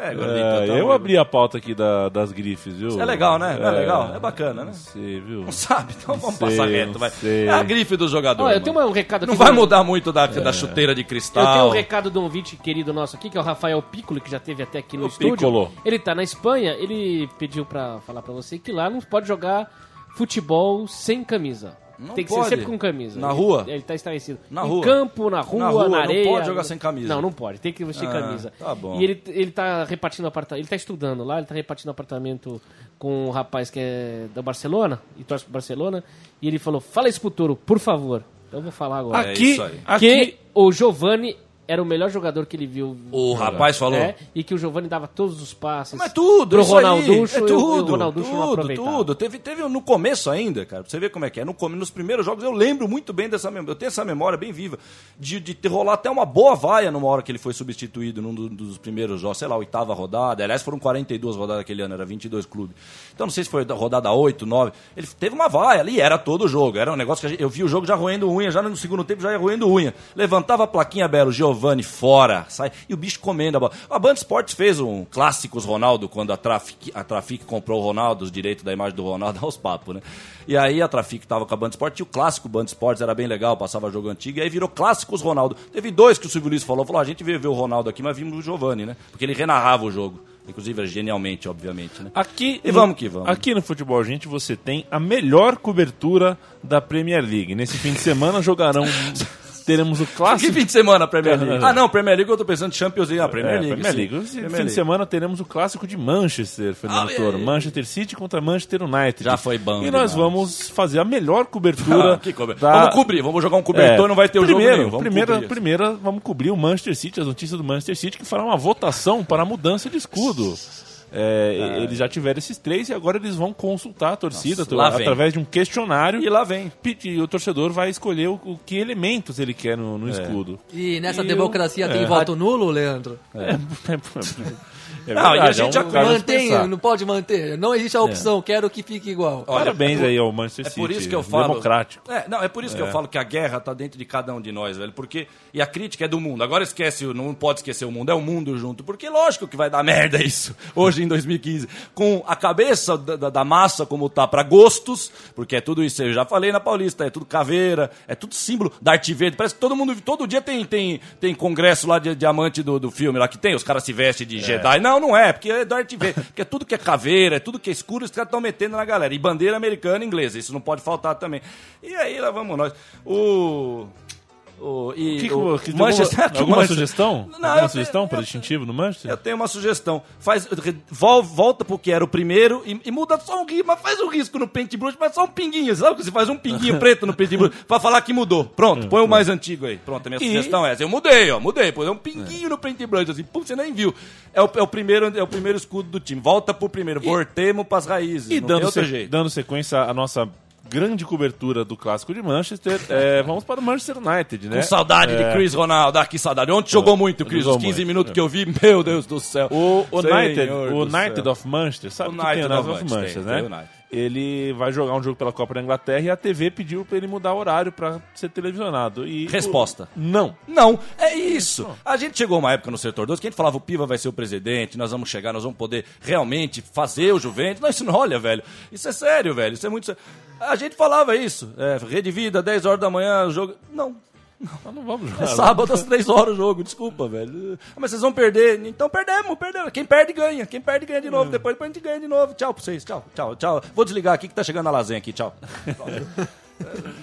É, gordito, É, tá eu abri a pauta aqui da- das grifes, viu? Isso é legal, né? Não é legal? É bacana, né? Não sei, viu? Não sabe? Então vamos Sei, passar reto, não vai. sei. É a grife do jogador. Olha, eu mano. tenho um recado aqui. Não vai do- mudar muito da, da chuteira de Eu cristal. tenho um recado de um ouvinte querido nosso aqui, que é o Rafael Piccolo, que já teve até aqui no O estúdio. Piccolo. Ele tá na Espanha, ele pediu pra falar pra você que lá não pode jogar futebol sem camisa. Não Tem que pode. ser sempre com camisa. Na Ele- rua? Ele tá estarecido. Na em rua? campo, na rua, Na na, rua, não areia. pode jogar sem camisa. Não, não pode. Tem que vestir Ah, camisa. tá bom. E ele, ele tá repartindo apartamento. Ele tá estudando lá, ele tá repartindo apartamento com um rapaz que é da Barcelona, e torce pro Barcelona. E ele falou: fala isso pro Toro, por favor. Então eu vou falar agora. É Aqui, aí. aqui, o Giovani era o melhor jogador que ele viu. O rapaz falou. É, e que o Giovani dava todos os passes. Mas tudo, pro Ronalducho, é tudo, o Ronalducho tudo, tudo. Teve, teve no começo ainda, cara, pra você ver como é que é. No, nos primeiros jogos eu lembro muito bem dessa memória, eu tenho essa memória bem viva, de, de ter rolar até uma boa vaia numa hora que ele foi substituído num do- dos primeiros jogos, sei lá, oitava rodada, aliás foram 42 rodadas aquele ano, era 22 clubes. Então não sei se foi da rodada 8, 9, ele teve uma vaia ali, era todo o jogo, era um negócio que gente- eu vi o jogo já roendo unha, já no segundo tempo já ia roendo unha. Levantava a plaquinha Belo, Giovani fora, sai, e o bicho comendo a bola. A Band Esportes fez um Clássicos Ronaldo, quando a Trafic, a Trafic comprou o Ronaldo, os direitos da imagem do Ronaldo (laughs) aos papos, né? E aí a Trafic tava com a Band Esportes, e o clássico Band Esportes era bem legal, passava jogo antigo, e aí virou Clássicos Ronaldo. Teve dois que o Silvio Luiz falou, falou, "Ah, a gente veio ver o Ronaldo aqui, mas vimos o Giovani, né? Porque ele renarrava o jogo. Inclusive, genialmente, obviamente, né? Aqui, E vamos que vamos. Aqui no Futebol Gente você tem a melhor cobertura da Premier League. Nesse fim de semana jogarão. (laughs) teremos o Que clássico. fim de semana, Premier League? (laughs) Ah, não, Premier League eu tô pensando em Champions League. Ah, Premier É, League. Premier sim. League. Esse Premier fim de League. semana teremos o clássico de Manchester, Fernando Ah, Toro. é. Manchester City contra Manchester United. Já foi bom E nós demais. vamos fazer a melhor cobertura. (laughs) Ah, que cober- da... Vamos cobrir, vamos jogar um cobertor, É, não vai ter o primeiro, jogo nenhum. Vamos primeira, cobrir. primeira, vamos cobrir o Manchester City, as notícias do Manchester City, que fará uma votação para a mudança de escudo. É, Eles já tiveram esses três e agora eles vão consultar a torcida Nossa, vem. através de um questionário. E lá vem. E o torcedor vai escolher o, o que elementos ele quer no, É. no escudo. E nessa E democracia eu- tem é. voto nulo, Leandro? É, (laughs) é Não, e a gente é já um a se Mantém, não pode manter. Não existe a opção, quero que fique igual. Olha, Parabéns é por- aí ao Manchester É City. por isso que eu falo. Democrático. É, não, é por isso que eu falo que a guerra tá dentro de cada um de nós, velho. Porque. E a crítica é do mundo. Agora esquece, não pode esquecer o mundo, é o mundo junto. Porque lógico que vai dar merda isso, (laughs) hoje em 2015. Com a cabeça da, da- da massa como tá pra gostos, porque é tudo isso, eu já falei na Paulista, é tudo caveira, é tudo símbolo da arte verde. Parece que todo mundo, todo dia tem, tem, tem congresso lá de diamante do, do filme lá que tem, os caras se vestem de Jedi. Não, não é, porque é da arte verde. Porque é tudo que é caveira, é tudo que é escuro, os caras estão metendo na galera. E bandeira americana e inglesa, isso não pode faltar também. E aí lá vamos nós. O. O, e, Que que- o que- Manchester, o (laughs) alguma Manchester- sugestão? Não, alguma sugestão para distintivo no Manchester? eu tenho uma sugestão. Faz, vol- volta pro que era o primeiro e, e muda só um risco, mas faz um risco no paintbrush, mas só um pinguinho. Sabe que você faz um pinguinho (laughs) preto no paintbrush pra falar que mudou. Pronto, põe o mais antigo aí. Pronto, a minha E- sugestão é essa. Eu mudei, ó, mudei. Pôs um pinguinho no paintbrush, assim, pum, você nem viu. É o, é o primeiro, é o primeiro escudo do time. Volta pro primeiro, voltemos pras raízes. E dando, se- jeito. dando sequência à nossa grande cobertura do clássico de Manchester, é, (laughs) vamos para o Manchester United, né? Com saudade de É, Chris Ronaldo. Ah, que saudade. Ontem jogou muito, Chris. jogou Os 15 muito. minutos que eu vi, meu Deus do céu. O, United, Senhor o United of Manchester, sabe o que United tem o United of Manchester, Manchester, tem, né? Ele vai jogar um jogo pela Copa da Inglaterra e a TV pediu para ele mudar o horário para ser televisionado. E Resposta. o- não. Não, é isso. A gente chegou uma época no setor 2 que a gente falava o Piva vai ser o presidente, nós vamos chegar, nós vamos poder realmente fazer o Juventus. Não, isso não, olha, velho, isso é sério, velho, isso é muito sério. A gente falava isso, é, Rede Vida, 10 horas da manhã, o jogo... Não, Nós não vamos jogar. é sábado às 3 horas o jogo, desculpa, velho. Ah, Mas vocês vão perder, então perdemos, perdemos. Quem perde ganha, quem perde ganha de novo, depois, depois a gente ganha de novo. Tchau pra vocês, tchau, tchau, tchau. Vou desligar aqui que tá chegando a lasanha aqui, tchau. (laughs)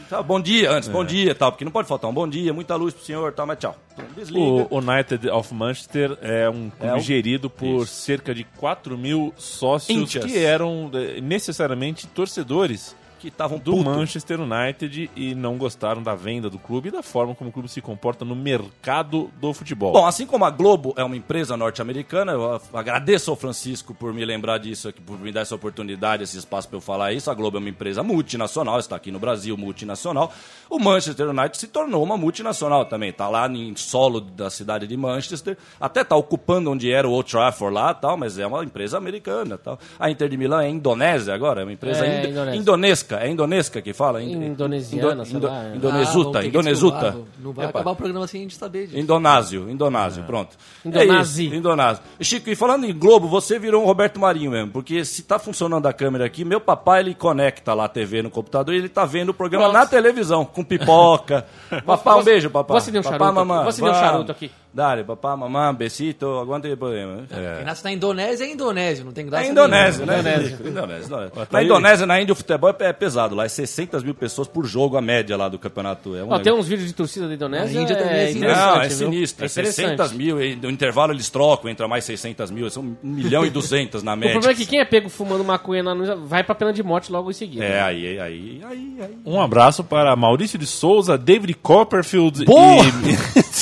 Tchau, bom dia antes, bom dia tal, porque não pode faltar um bom dia, muita luz pro senhor tal, mas tchau. Desliga. O United of Manchester é um clube É um- gerido por Isso. cerca de 4 mil sócios Íntias. que eram eh, necessariamente torcedores que estavam do puto. Manchester United e não gostaram da venda do clube e da forma como o clube se comporta no mercado do futebol. Bom, assim como a Globo é uma empresa norte-americana, eu agradeço ao Francisco por me lembrar disso, aqui, por me dar essa oportunidade, esse espaço para eu falar isso. A Globo é uma empresa multinacional, está aqui no Brasil, multinacional. O Manchester United se tornou uma multinacional também. Está lá em solo da cidade de Manchester, até está ocupando onde era o Old Trafford lá, tal, mas é uma empresa americana, tal. A Inter de Milão é Indonésia agora, é uma empresa É, indo- Indonésia. Indonesca. É indonesca que fala? Ind- Indonesiana, Indo- Indo- lá, é. Ah, Indonesuta, que Indonesuta. Não vai Epa. acabar o programa sem a gente saber disso. Indonásio, Indonásio, pronto. Indonasi. É isso, Indonásio. E, Chico, e falando em Globo, você virou um Roberto Marinho mesmo, porque se tá funcionando a câmera aqui, meu papai ele conecta lá a TV no computador e ele tá vendo o programa Pronto. na televisão, com pipoca. (laughs) papai, um beijo, papai. Vou acender um Papá, charuto aqui. mamãe, Vou acender um charuto aqui. Dale, papá, mamãe, besito, aguanta aí problema. Quem nasce na Indonésia é Indonésio, não tem graça É Indonésia, nenhuma. né? Indonésia. Indonésia, Indonésia. Na. Indonésia, na Índia, o futebol é é pesado. Lá é 600 mil pessoas por jogo, a média lá do campeonato. É um Ó, tem uns vídeos de torcida da Indonésia. A Índia também é é Não, é sinistro. É É 600 interessante. mil. No intervalo eles trocam, entra mais 600 mil. São 1 milhão e 200 na (laughs) O média. problema é que quem é pego fumando maconha na vai pra pena de morte logo em seguida. É, aí, aí, aí, aí. Um abraço para Maurício de Souza, David Copperfield Boa! e... (laughs)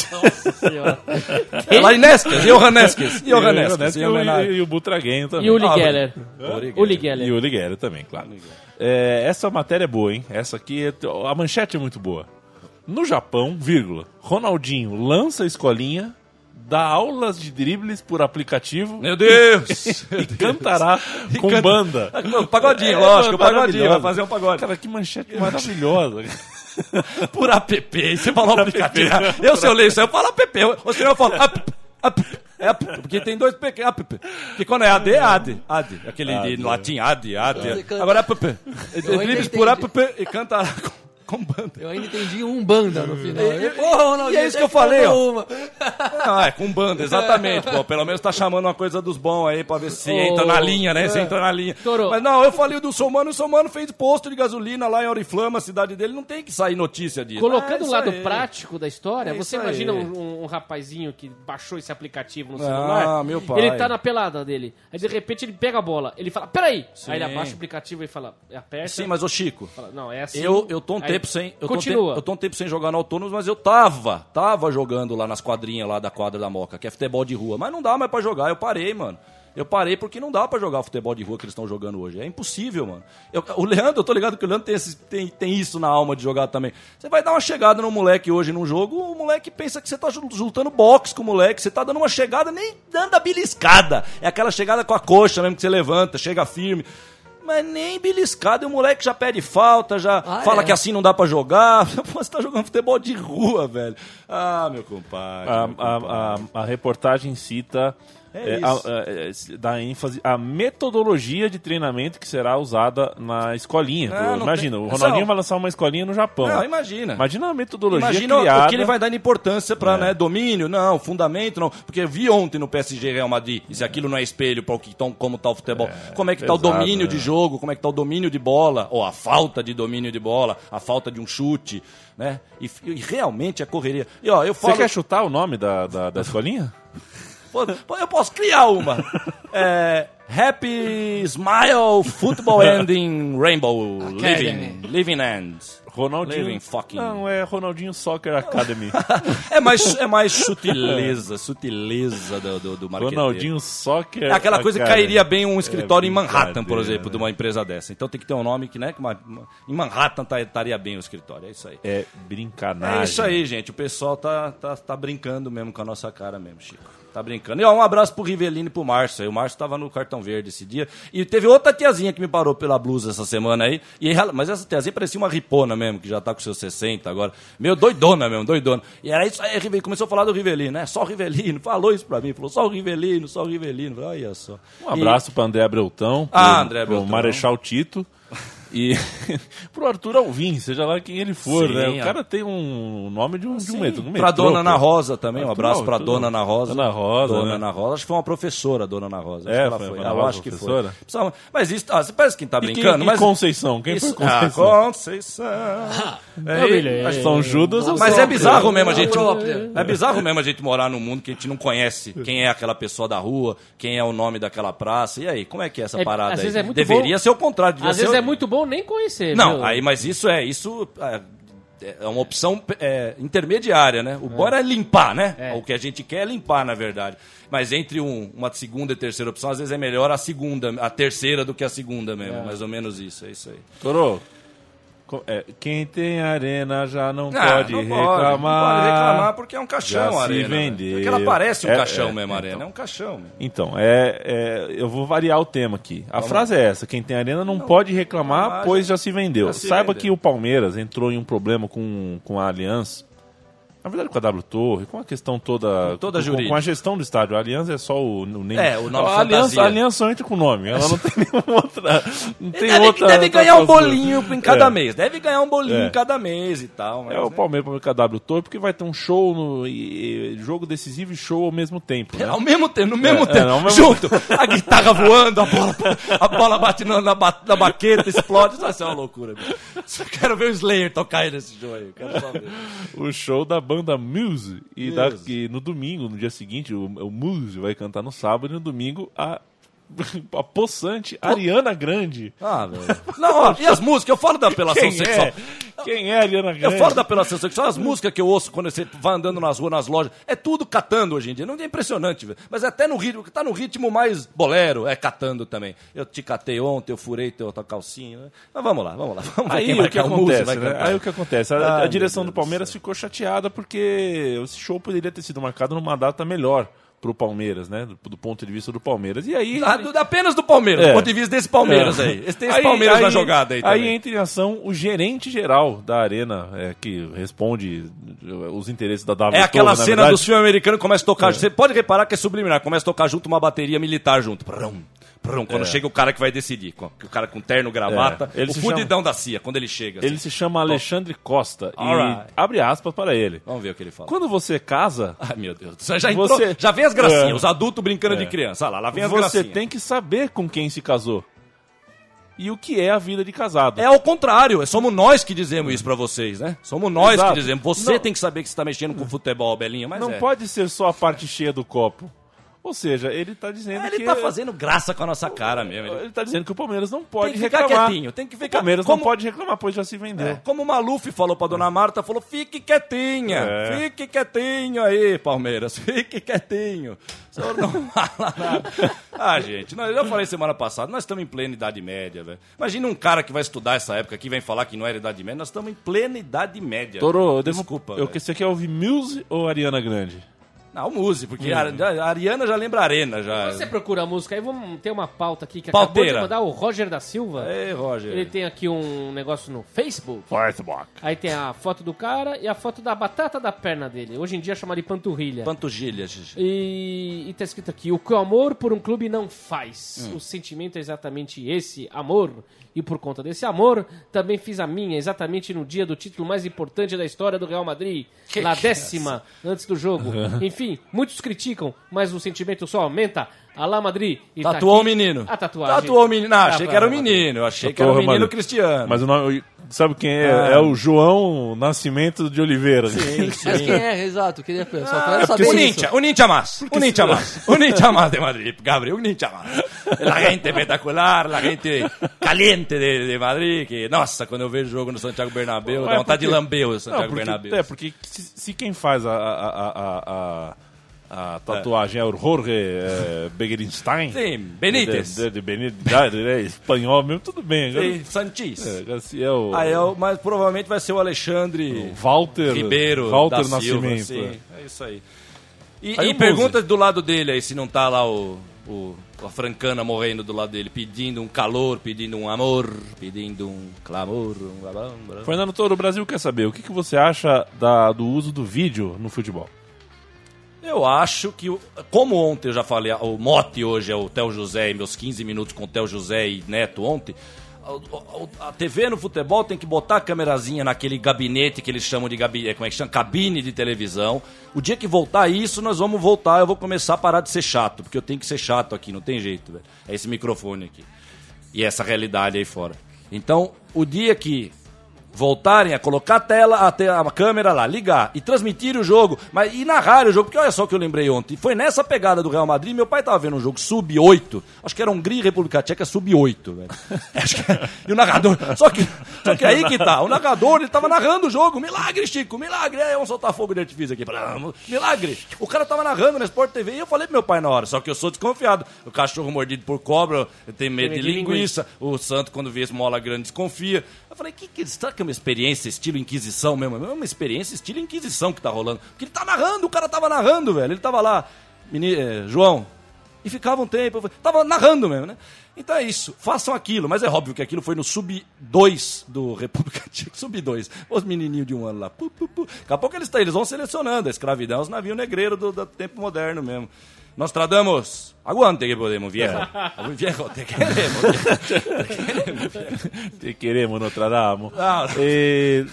É (laughs) lá em Neskes, Johannesques. E o Johannesques. e o- e Butraguenho também. E o Uli Ah, Geller. Uli E Geller. o Liguero também, claro. É, essa matéria é boa, hein? Essa aqui, é- a manchete é muito boa. No Japão, vírgula, Ronaldinho lança a escolinha, dá aulas de dribles por aplicativo Meu Deus! (laughs) e cantará com canta- banda. Pagodinho, É, lógico, pagodinho. Vai fazer um pagode. Cara, que manchete maravilhosa. (laughs) Por app. Você falou aplicativo. Eu, se eu leio isso, eu falo app. Ou senão eu falo app. app. É app, porque tem dois P, que é app. Porque quando é AD, é AD. AD. Aquele de AD. latim, AD, AD. Agora é app. Dribles por app e canta (laughs) com, banda. Eu ainda entendi um banda no final. E- e- e é isso que eu falei, ó. uma. Não, (laughs) é com banda, exatamente. Pô, pelo menos tá chamando uma coisa dos bons aí pra ver se Ô, entra na linha, né? Se entra na linha. Toro. Mas não, eu falei do Somano, o Somano fez posto de gasolina lá em Oriflama, a cidade dele, não tem que sair notícia disso. Colocando Ah, o lado aí. prático da história, É você imagina um, um- rapazinho que baixou esse aplicativo no Ah, celular. meu pai. Ele tá na pelada dele. Aí de repente ele pega a bola. Ele fala, peraí! Sim. Aí ele abaixa o aplicativo e fala, aperta. Sim, mas ô Chico, Fala, não, é assim. Eu, eu tô um tempo sem. Eu tô, um continua. tempo, eu tô um tempo sem jogar no autônomos, mas eu tava, tava jogando lá nas quadrinhas lá da quadra da Moca, que é futebol de rua. Mas não dá mais pra jogar, eu parei, mano. Eu parei porque não dá pra jogar futebol de rua que eles estão jogando hoje. É impossível, mano. Eu- o Leandro, eu tô ligado que o Leandro tem, esse- tem, tem isso na alma de jogar também. Você vai dar uma chegada no moleque hoje num jogo, o moleque pensa que você tá ju- juntando boxe com o moleque. Você tá dando uma chegada nem dando a beliscada. É aquela chegada com a coxa mesmo que você levanta, chega firme. Mas nem beliscado, e o moleque já pede falta, já Ah, fala é? que assim não dá pra jogar. (laughs) Pô, você tá jogando futebol de rua, velho. Ah, meu compadre. A, meu a, compadre. a, a reportagem cita, É é, isso. a- é, é, dá ênfase à metodologia de treinamento que será usada na escolinha. Não, não Imagina, tem- o Ronaldinho vai lançar uma escolinha no Japão. Não, imagina. Imagina a metodologia Imagina criada. o que ele vai dar de importância pra, né, domínio, não, fundamento, não. Porque eu vi ontem no PSG Real Madrid, e se aquilo não é espelho para o que tão, como tá o futebol, como é que tá o domínio de jogo, como é que tá o domínio de bola, ou a falta de domínio de bola, a falta de um chute, né? E, e realmente a correria. E ó, eu Você falo. quer chutar o nome da, da, da escolinha? (laughs) Eu posso criar uma. (laughs) É, Happy Smile Football (laughs) Ending Rainbow Living, living Ends. Ronaldinho. Living fucking. Não, é Ronaldinho Soccer Academy. (laughs) É mais, é mais sutileza, sutileza do, do, do marqueteiro. Ronaldinho Soccer É aquela coisa que cairia bem um escritório É em Manhattan, por brincadeira, exemplo, de uma empresa dessa. Então tem que ter um nome que, né, que uma- uma- em Manhattan tá- estaria bem o escritório. É isso aí. É brincanagem. É isso aí, gente. O pessoal tá, tá, tá brincando mesmo com a nossa cara mesmo, Chico. Tá brincando. E ó, um abraço pro Rivelino e pro Márcio. aí. O Márcio tava no cartão verde esse dia. E teve outra tiazinha que me parou pela blusa essa semana aí. E, ela- mas essa tiazinha parecia uma ripona mesmo, que já tá com seus 60 agora. Meio doidona mesmo, doidona. E era isso aí, Rivelino. Começou a falar do Rivelino, né? Só o Rivelino. Falou isso pra mim. Falou só o Rivelino, só o Rivelino. Olha só. Um abraço para André Abreutão, pro, Ah, André pro Abreutão. Marechal Tito (laughs) e (laughs) pro Arthur Alvim, seja lá quem ele for, Sim, né? ó. O cara tem um nome de um, de um metrô. Um Pra metrô, Dona Ana. Rosa também, um Arthur abraço pra Dona Ana Rosa. Dona Rosa, Dona né? Ana Rosa, acho que foi uma professora, Dona Ana Rosa. Acho É, que ela foi foi. Ana Eu acho que foi. professora? Mas isso, ah, você parece que tá quem- brincando, e mas. Conceição? Quem Isso- foi Ah, Conceição? Conceição. Me lembro. acho que São Judas ou Mas é bizarro mesmo a gente. própria. É bizarro mesmo a gente morar num mundo que a gente não conhece quem é aquela pessoa da rua, quem é o nome daquela praça. E aí, como é que é essa É, parada aí? é Deveria ser o contrário. Às vezes é muito bom nem conhecer. Não, viu? aí, mas isso é. Isso é, é uma opção é, intermediária, né? O bora é limpar, né? É. O que a gente quer é limpar, na verdade. Mas entre um- uma segunda e terceira opção, às vezes é melhor a segunda, a terceira do que a segunda mesmo. Mais ou menos isso, é isso aí. Toro, é, quem tem arena já não Ah, pode não reclamar. Não pode reclamar porque é um caixão a arena. né? vendeu. Porque ela parece um É, caixão é, mesmo, a então. arena. É um caixão. meu. Então, é, é, eu vou variar o tema aqui. A frase é essa: quem tem arena não, pode reclamar, reclamar, pois já- já se vendeu. já se Saiba vendeu. que o Palmeiras entrou em um problema com, com a Aliança. Na verdade, com a W Torre, com a questão toda. toda com, com a gestão do estádio. A Aliança é só o, o name. É, o nome a Aliança, a Aliança só entra com o nome. Ela não tem (laughs) nenhuma outra. Não tem Deve, outra. deve outra ganhar um bolinho em cada É. mês. Deve ganhar um bolinho É. em cada mês e tal. Mas, É o né? Palmeiras com a W Torre, porque vai ter um show, no, e- jogo decisivo e show ao mesmo tempo. Né? Ao mesmo tempo, no mesmo É, tempo, é, mesmo junto, a guitarra voando, a bola, a bola bate na, na, ba- na baqueta, explode, isso vai ser uma loucura. bicho. Só quero ver o Slayer tocar aí nesse show aí, quero só ver. o show da banda Muse. E daqui no domingo, no dia seguinte, o, o Muse vai cantar no sábado e no domingo a, (laughs) a possante Ariana Grande. Ah, velho. Não, ó, e as músicas? Eu falo da apelação Quem sexual. é? (laughs) Quem é a Ariana Eu Grande? falo da apelação sexual, as músicas que eu ouço quando você vai andando nas ruas, nas lojas, é tudo catando hoje em dia. Não é impressionante, velho. Mas é até no ritmo, tá no ritmo mais bolero, é catando também. Eu te catei ontem, eu furei teu tua calcinha. Né? Mas vamos lá, vamos lá. Vamos Aí o que acontece, vai né? Aí o que acontece? A, a direção do Palmeiras ficou chateada porque esse show poderia ter sido marcado numa data melhor pro Palmeiras, né? Do, do ponto de vista do Palmeiras. E aí. Ah, do- apenas do Palmeiras, É. do ponto de vista desse Palmeiras É. aí. Esse tem esse Palmeiras na jogada aí também. Aí entra em ação o gerente geral da Arena, é, que responde os interesses da W É aquela Torre, na cena do filme americano que começa a tocar. Você pode reparar que é subliminar. Começa a tocar junto uma bateria militar junto. Prum, prum, quando É. chega o cara que vai decidir. O cara com terno, gravata. É. O fudidão da CIA, quando ele chega. assim. Ele se chama Alexandre Costa. Alright. E abre aspas para ele. Vamos ver o que ele fala. Quando você casa, Ai, meu Deus. Você já, entrou, Você- já vem as gracinhas. É. Os adultos brincando É. de criança. Olha lá, lá vem as você gracinhas. tem que saber com quem se casou. E o que é a vida de casado. É ao contrário, é somos nós que dizemos isso pra vocês, né? Somos nós Exato. que dizemos. Você Não. tem que saber que você tá mexendo com futebol, Belinha, mas Não é. pode ser só a parte cheia do copo. Ou seja, ele tá dizendo Ele que... tá fazendo graça com a nossa cara mesmo. Ele- Ele tá dizendo que o Palmeiras não pode Tem que ficar reclamar. quietinho, tem que O ficar- Palmeiras como- não pode reclamar, pois já se vendeu. É, como o Maluf falou pra dona Marta, falou: fique quietinha, É. fique quietinho aí, Palmeiras, (laughs) fique quietinho. O senhor não (laughs) fala nada. Ah, gente, eu falei semana passada, nós estamos em plena Idade Média, velho. Imagina um cara que vai estudar essa época aqui, vem falar que não era Idade Média, nós estamos em plena Idade Média. Toro, eu. Desculpa. Eu, que você quer ouvir Muse ou Ariana Grande? Não, Muse, porque Hum. a, a Ariana já lembra Arena, já. Você procura a música aí, vamos ter uma pauta aqui que Pauteira. acabou de mandar o Roger da Silva. Ei, Roger. Ele tem aqui um negócio no Facebook. Facebook. Aí tem a foto do cara e a foto da batata da perna dele. Hoje em dia chama de panturrilha. Panturrilha, Gigi. E, e tá escrito aqui: o que o amor por um clube não faz. Hum. O sentimento é exatamente esse, amor. E por conta desse amor, também fiz a minha, exatamente no dia do título mais importante da história do Real Madrid. Que na que é décima, antes do jogo. Enfim, muitos criticam, mas o sentimento só aumenta. Alá Madrid. E tá Tatuou o menino. A tatuagem. Tatuou o menino. Não, Tá achei que era o menino. Eu achei que era o Tatuou, menino mas- Cristiano. Mas o nome, sabe quem é? Ah. É o João Nascimento de Oliveira. (laughs) Mas quem é, exato? Queria só Ah, quero saber o. Ninja, o Ninja más, o Ninja más, o Ninja más de Madrid, Gabriel, un Ninja más. La gente espetacular, la gente caliente de, de Madrid, que, nossa, quando eu vejo jogo no Santiago Bernabéu, dá É vontade de porque- lamber o Não, Santiago porque, Bernabéu. É, porque se, se quem faz a, a, a, a, a tatuagem é o Jorge é, Begerinstein. Sim, Benítez. De, de, de Benítez, é espanhol mesmo, tudo bem. Agora, Sim, Santis. é, se é o, Ah, é o, mas provavelmente vai ser o Alexandre Walter, Ribeiro Walter da Silva. Nascimento. Sim, é isso aí. E, Aí e o pergunta do lado dele aí se não tá lá o, o a francana morrendo do lado dele, pedindo um calor, pedindo um amor, pedindo um clamor. Um... Fernando Toro, o Brasil quer saber, o que, que você acha da, do uso do vídeo no futebol? Eu acho que, como ontem eu já falei, o mote hoje é o Theo José e meus 15 minutos com o Theo José e Neto ontem. A, TV no futebol tem que botar a câmerazinha naquele gabinete que eles chamam de gabinete, como é que chama? Cabine de televisão. O dia que voltar isso, nós vamos voltar. Eu vou começar a parar de ser chato, porque eu tenho que ser chato aqui, não tem jeito, velho. É esse microfone aqui. E essa realidade aí fora. Então, o dia que voltarem a colocar a tela, a, te- a câmera lá, ligar e transmitir o jogo, mas e narrar o jogo, porque olha só o que eu lembrei ontem, foi nessa pegada do Real Madrid, meu pai tava vendo um jogo sub-8, acho que era Hungria e República Tcheca sub-8, velho. (laughs) Acho que- e o narrador, só que, só que aí que tá, o narrador, ele tava narrando o jogo, milagre, Chico, milagre, é, vamos soltar fogo de artifício aqui, milagre, o cara tava narrando na Sport TV e eu falei pro meu pai na hora, só que eu sou desconfiado, o cachorro mordido por cobra, eu tenho medo de linguiça, o santo quando vê esse mola grande desconfia, eu falei, que que, será que que é uma experiência estilo Inquisição mesmo? É uma experiência estilo Inquisição que tá rolando. Porque ele tá narrando, o cara tava narrando, velho. Ele tava lá, meni, eh, João, e ficava um tempo, tava narrando mesmo, né? Então é isso, façam aquilo, mas é óbvio que aquilo foi no sub-2 do (laughs) República Tcheca, sub-2, os menininhos de um ano lá, pu, pu, pu. daqui a pouco eles, tão- eles vão selecionando, a escravidão, os navios negreiros do, do tempo moderno mesmo. Nós tradamos, aguante que podemos, viejo, (laughs) viejo, te queremos, (laughs) Te queremos, Notre Dame. Não. E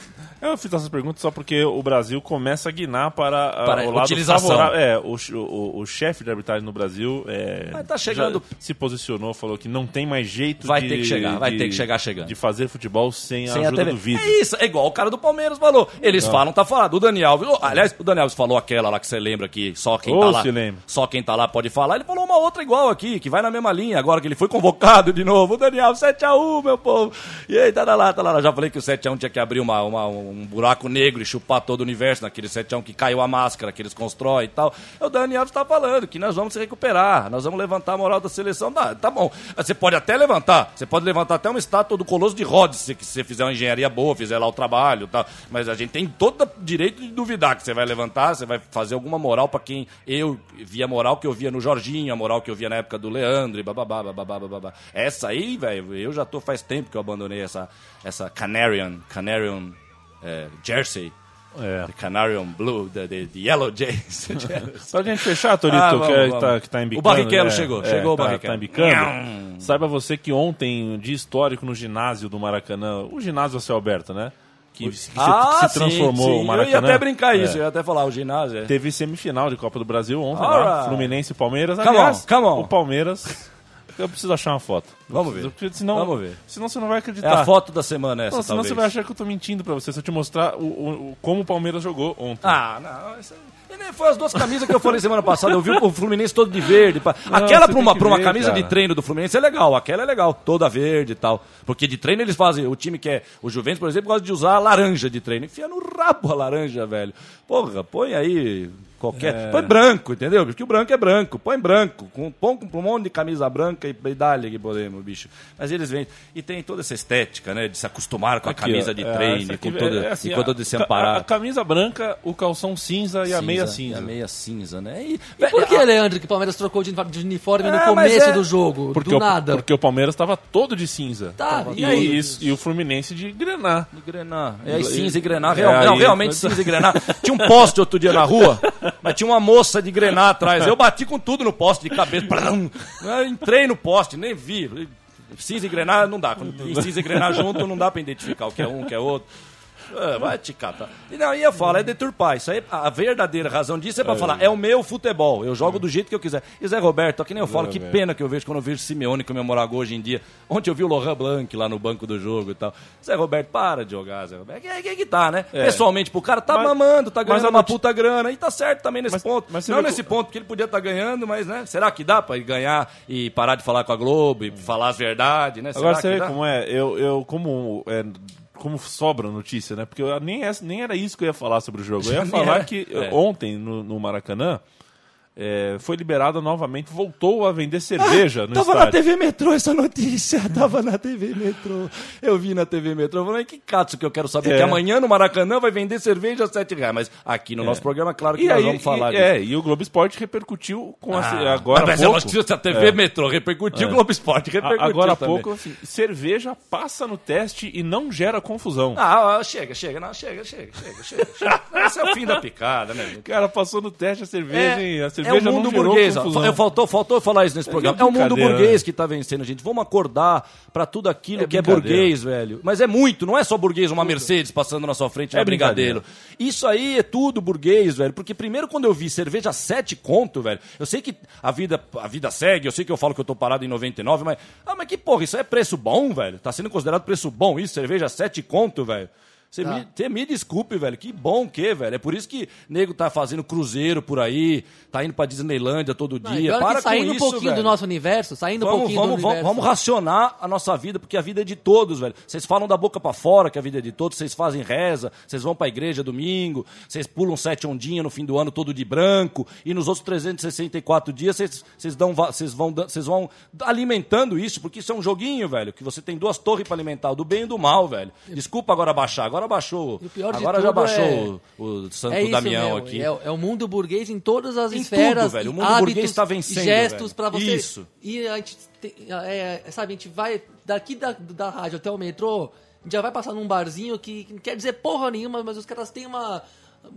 eu fiz essas perguntas só porque o Brasil começa a guinar para, ah, Para o lado utilização. favorável. É, o, o, o chefe de arbitragem no Brasil é, Mas tá chegando- se posicionou, falou que não tem mais jeito Vai de, ter que chegar, vai de- ter que chegar chegando. de fazer futebol sem, Sem a a ajuda TV. do vídeo. É isso, é igual o cara do Palmeiras falou. Eles falam, tá falado. O Dani Alves, oh, aliás, o Dani Alves falou aquela lá que você lembra que só quem tá lá. Só quem tá lá pode falar. Ele falou uma outra igual aqui, que vai na mesma linha, agora que ele foi convocado de novo. O Dani Alves, 7x1, meu povo. E aí, tá lá, tá lá. Eu já falei que o 7x1 tinha que abrir uma, uma- um buraco negro e chupar todo o universo naquele 7x1 que caiu a máscara, que eles constroem e tal. O Dani Alves tá falando que nós vamos se recuperar, nós vamos levantar a moral da seleção. Tá, tá bom. Você pode até levantar, você pode levantar até uma estátua do Colosso de Rhodes, se você fizer uma engenharia boa, fizer lá o trabalho tal. Mas a gente tem todo direito de duvidar que você vai levantar, você vai fazer alguma moral pra quem eu via moral que eu via no Jorginho, a moral que eu via na época do Leandro e bababá, bababá, bababá. Essa aí, velho, eu já tô faz tempo que eu abandonei essa, essa Canarian, Canarian é, Jersey. É. The Canarian Blue, the, the, the Yellow Jays. (laughs) Pra (laughs) gente fechar, Torito, Ah, vamos, que, é- vamos. tá, que tá embicando. O Barrichello é, chegou, é, chegou o tá, Barrichello. Tá embicando. Saiba você que ontem, dia histórico no ginásio do Maracanã, o ginásio a céu aberto, né? Que, que se- Ah, que se, transformou sim, o sim. Maracanã. Eu ia até brincar isso, É. eu ia até falar o ginásio. é. Teve semifinal de Copa do Brasil ontem, Alright. lá, Fluminense e Palmeiras. Come Aliás, on, come on. o Palmeiras... Eu preciso achar uma foto. Vamos ver. Porque senão, Vamos ver. Senão você não vai É acreditar. a foto da semana essa, Não, senão talvez. você vai achar que eu tô mentindo pra você. Se eu te mostrar o, o- o- como o Palmeiras jogou ontem. Ah, não. Isso nem foi as duas camisas que eu falei semana passada. Eu vi o Fluminense todo de verde. Não, Aquela pra uma, pra uma ver, camisa de cara. treino do Fluminense é legal. Aquela é legal, toda verde e tal. Porque de treino eles fazem. O time que é. O Juventus, por exemplo, gosta de usar a laranja de treino. Enfia no rabo a laranja, velho. Porra, põe aí. Qualquer. É. Põe branco, entendeu? Porque o branco é branco. Põe branco. Com, põe com um monte de camisa branca e, e dá-lhe que podemos, bicho. Mas eles vêm. E tem toda essa estética, né? De se acostumar com a Aqui, camisa ó. de É, treino, com toda, é assim, e com a- todo esse a- A, camisa branca, o calção cinza e a meia cinza. E a meia cinza, né? E, E por que, Leandro, que o Palmeiras trocou de de uniforme no É, começo é- do jogo? Porque do o, nada. porque o Palmeiras estava todo de cinza. Tá, e, e aí? isso- e o Fluminense de grená. De Grenar. É, aí E- cinza e Grenar. É, Real, não, realmente cinza e Grenar. Tinha um poste outro dia na rua, (laughs) mas tinha uma moça de Grenar atrás. Eu bati com tudo no poste de cabeça. Entrei no poste, nem vi. Cinza e Grenar não dá. Quando e Grenar junto, não dá pra identificar o que é um, o que é outro. É, vai te catar. E não, eu falo, é deturpar. Isso aí, a verdadeira razão disso é pra falar, é o meu futebol. Eu jogo do jeito que eu quiser. E Zé Roberto, que nem eu falo, que pena que eu vejo quando eu vejo Simeone comemorar gol hoje em dia. Ontem eu vi o Lohan Blanc lá no banco do jogo e tal. Zé Roberto, para de jogar, Zé Roberto. Quem, quem que tá, né? É. Pessoalmente, pro cara tá Mas- mamando, tá ganhando uma puta grana. E tá certo também nesse Mas- ponto. mas você Não nesse que- ponto, porque ele podia estar ganhando, mas, né? Será que dá pra ganhar e parar de falar com a Globo e falar as verdades, né? Agora Será você que vê dá? como é, eu, eu como, é, como sobra notícia, né? Porque eu, nem, essa- nem era isso que eu ia falar sobre o jogo. Eu ia (laughs) falar que É. ontem no, no Maracanã é, foi liberada novamente, voltou a vender cerveja no Tava estádio. na TV Metrô essa notícia, (laughs) tava na TV Metrô. Eu vi na TV Metrô, falei, que cato que eu quero saber, É. que amanhã no Maracanã vai vender cerveja a 7 reais. Mas aqui no nosso programa, claro que E nós aí, vamos falar e, disso. é, e o Globo Esporte repercutiu com a, Ah, agora mas é pouco. notícia da TV É. Metrô, repercutiu, É. o Globo Esporte A- repercutiu Agora há pouco, assim, cerveja passa no teste e não gera confusão. Ah, ah, chega, chega, não, chega, chega, chega, chega. chega. (laughs) Esse é o fim da picada, né? O cara passou no teste a cerveja e a É, cerveja é o mundo burguês. Faltou, faltou falar isso nesse programa. É o mundo burguês né? que tá vencendo, gente. Vamos acordar pra tudo aquilo É que é burguês, velho. Mas é muito, não é só burguês, uma Mercedes passando na sua frente É brincadeira. Brigadeiro. Isso aí é tudo burguês, velho. Porque primeiro quando eu vi cerveja 7 conto, velho, eu sei que a vida, a vida segue, eu sei que eu falo que eu tô parado em 99, mas. Ah, mas que porra, isso é preço bom, velho? Tá sendo considerado preço bom isso? Cerveja 7 conto, velho? Você Tá. me, me desculpe, velho. Que bom que, velho. É por isso que nego tá fazendo cruzeiro por aí, tá indo pra Disneylândia todo Não, dia. Para que saindo com um isso, pouquinho velho. do nosso universo, saindo um Vamos, pouquinho vamos, do vamos, universo. vamos racionar a nossa vida, porque a vida é de todos, velho. Vocês falam da boca pra fora que a vida é de todos, vocês fazem reza, vocês vão pra igreja domingo, vocês pulam sete ondinhas no fim do ano todo de branco, e nos outros 364 dias vocês, vocês, dão, vocês, vão, vocês vão alimentando isso, porque isso é um joguinho, velho, que você tem duas torres pra alimentar, o do bem e do mal, velho. Desculpa agora baixar, agora baixou. O pior de Agora já baixou é- o, o Santo É Damião mesmo, aqui. É, é o mundo burguês em todas as Em esferas. tudo, velho. O mundo hábitos, burguês tá vencendo, gestos pra você. Isso. E a gente, tem- é, é, sabe, a gente vai daqui da, da rádio até o metrô, a gente já vai passar num barzinho que, que não quer dizer porra nenhuma, mas os caras têm uma.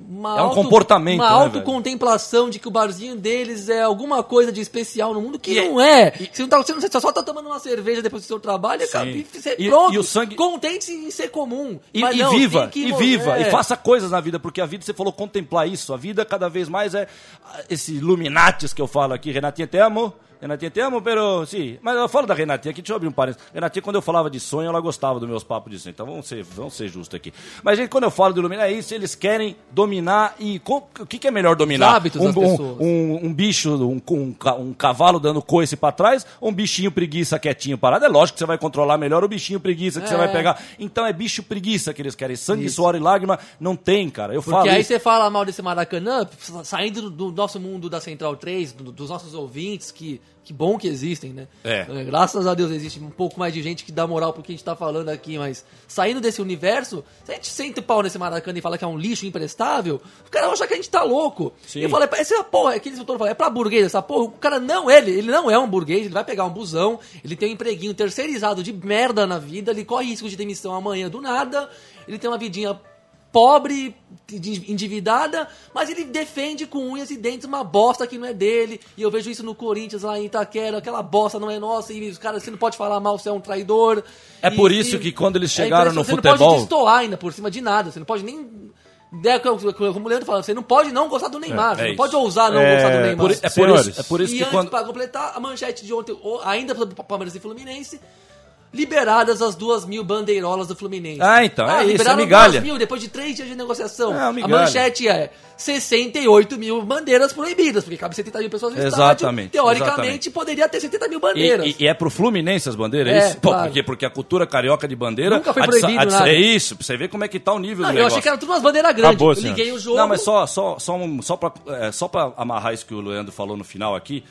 Uma É um comportamento, Uma né, autocontemplação de que o barzinho deles é alguma coisa de especial no mundo, que E é- não é. Você, não tá, você, não- você só tá tomando uma cerveja depois do seu trabalho e, cara, e, você- E- pronto. e o sangue- Contente em ser comum. E, mas e não, viva, e morrer. viva, e faça coisas na vida, porque a vida, você falou contemplar isso, a vida cada vez mais é ah, esse Illuminatis que eu falo aqui, Renatinha, te amo, Renatinha, te amo, pero, sim, mas eu falo da Renatinha aqui, deixa eu abrir um parênteses, Renatinha, quando eu falava de sonho, ela gostava dos meus papos de sonho, então vamos ser, vamos ser justos aqui. Mas, gente, quando eu falo do Illuminatis, é isso, eles querem dominar e, o que, que é melhor dominar? Os hábitos um, das um- pessoas. um, um bicho, um, um, ca- um cavalo dando coice pra trás, ou um bichinho preguiça quietinho parado. É lógico que você vai controlar melhor o bichinho preguiça que você É. vai pegar. Então é bicho preguiça que eles querem. Sangue, Isso. suor e lágrima não tem, cara. Eu Porque falo aí isso. você fala mal desse Maracanã, saindo do, do nosso mundo da Central 3, do- dos nossos ouvintes, que, que bom que existem, né? É. Graças a Deus existe um pouco mais de gente que dá moral pro que a gente tá falando aqui, mas saindo desse universo, se a gente senta o pau nesse Maracanã e fala que é um lixo imprestável, o cara vai achar que a gente tá louco. Sim. E eu falei, essa é a porra, é aquele instrutor fala, é pra burguês essa porra. O cara não, ele, ele não é um burguês, ele vai pegar um busão, ele tem um empreguinho terceirizado de merda na vida, ele corre risco de demissão amanhã do nada, ele tem uma vidinha pobre, endividada, mas ele defende com unhas e dentes uma bosta que não é dele. E eu vejo isso no Corinthians lá em Itaquera, aquela bosta não é nossa, e os caras, você não pode falar mal, você é um traidor. É E- por isso e- que quando eles é chegaram no impressionante, Você não futebol- pode destoar ainda por cima de nada, você não pode nem. É, como o Leandro fala, você não pode não gostar do Neymar, É, você é não pode ousar não É, gostar do Neymar. por- é por isso, é por isso e que antes, quando. pra completar, a manchete de ontem, o- ainda sobre Palmeiras e Fluminense, liberadas as duas mil bandeirolas do Fluminense. Ah, então, é isso, liberaram é migalha. duas mil depois de três dias de negociação. É, a manchete é 68 mil bandeiras proibidas, porque cabe 70 mil pessoas no Exatamente, estádio. Teoricamente, exatamente. poderia ter 70 mil E, bandeiras. e- e é pro Fluminense as bandeiras? É, É, isso? Pô, claro. porque, porque a cultura carioca de bandeira. Nunca foi proibido a nada. É isso, pra você ver como é que tá o nível Não, do eu negócio. achei que era tudo umas bandeiras grandes. Acabou, eu liguei o jogo. Não, mas só, só, só, um- só, pra, é, só pra amarrar isso que o Leandro falou no final aqui.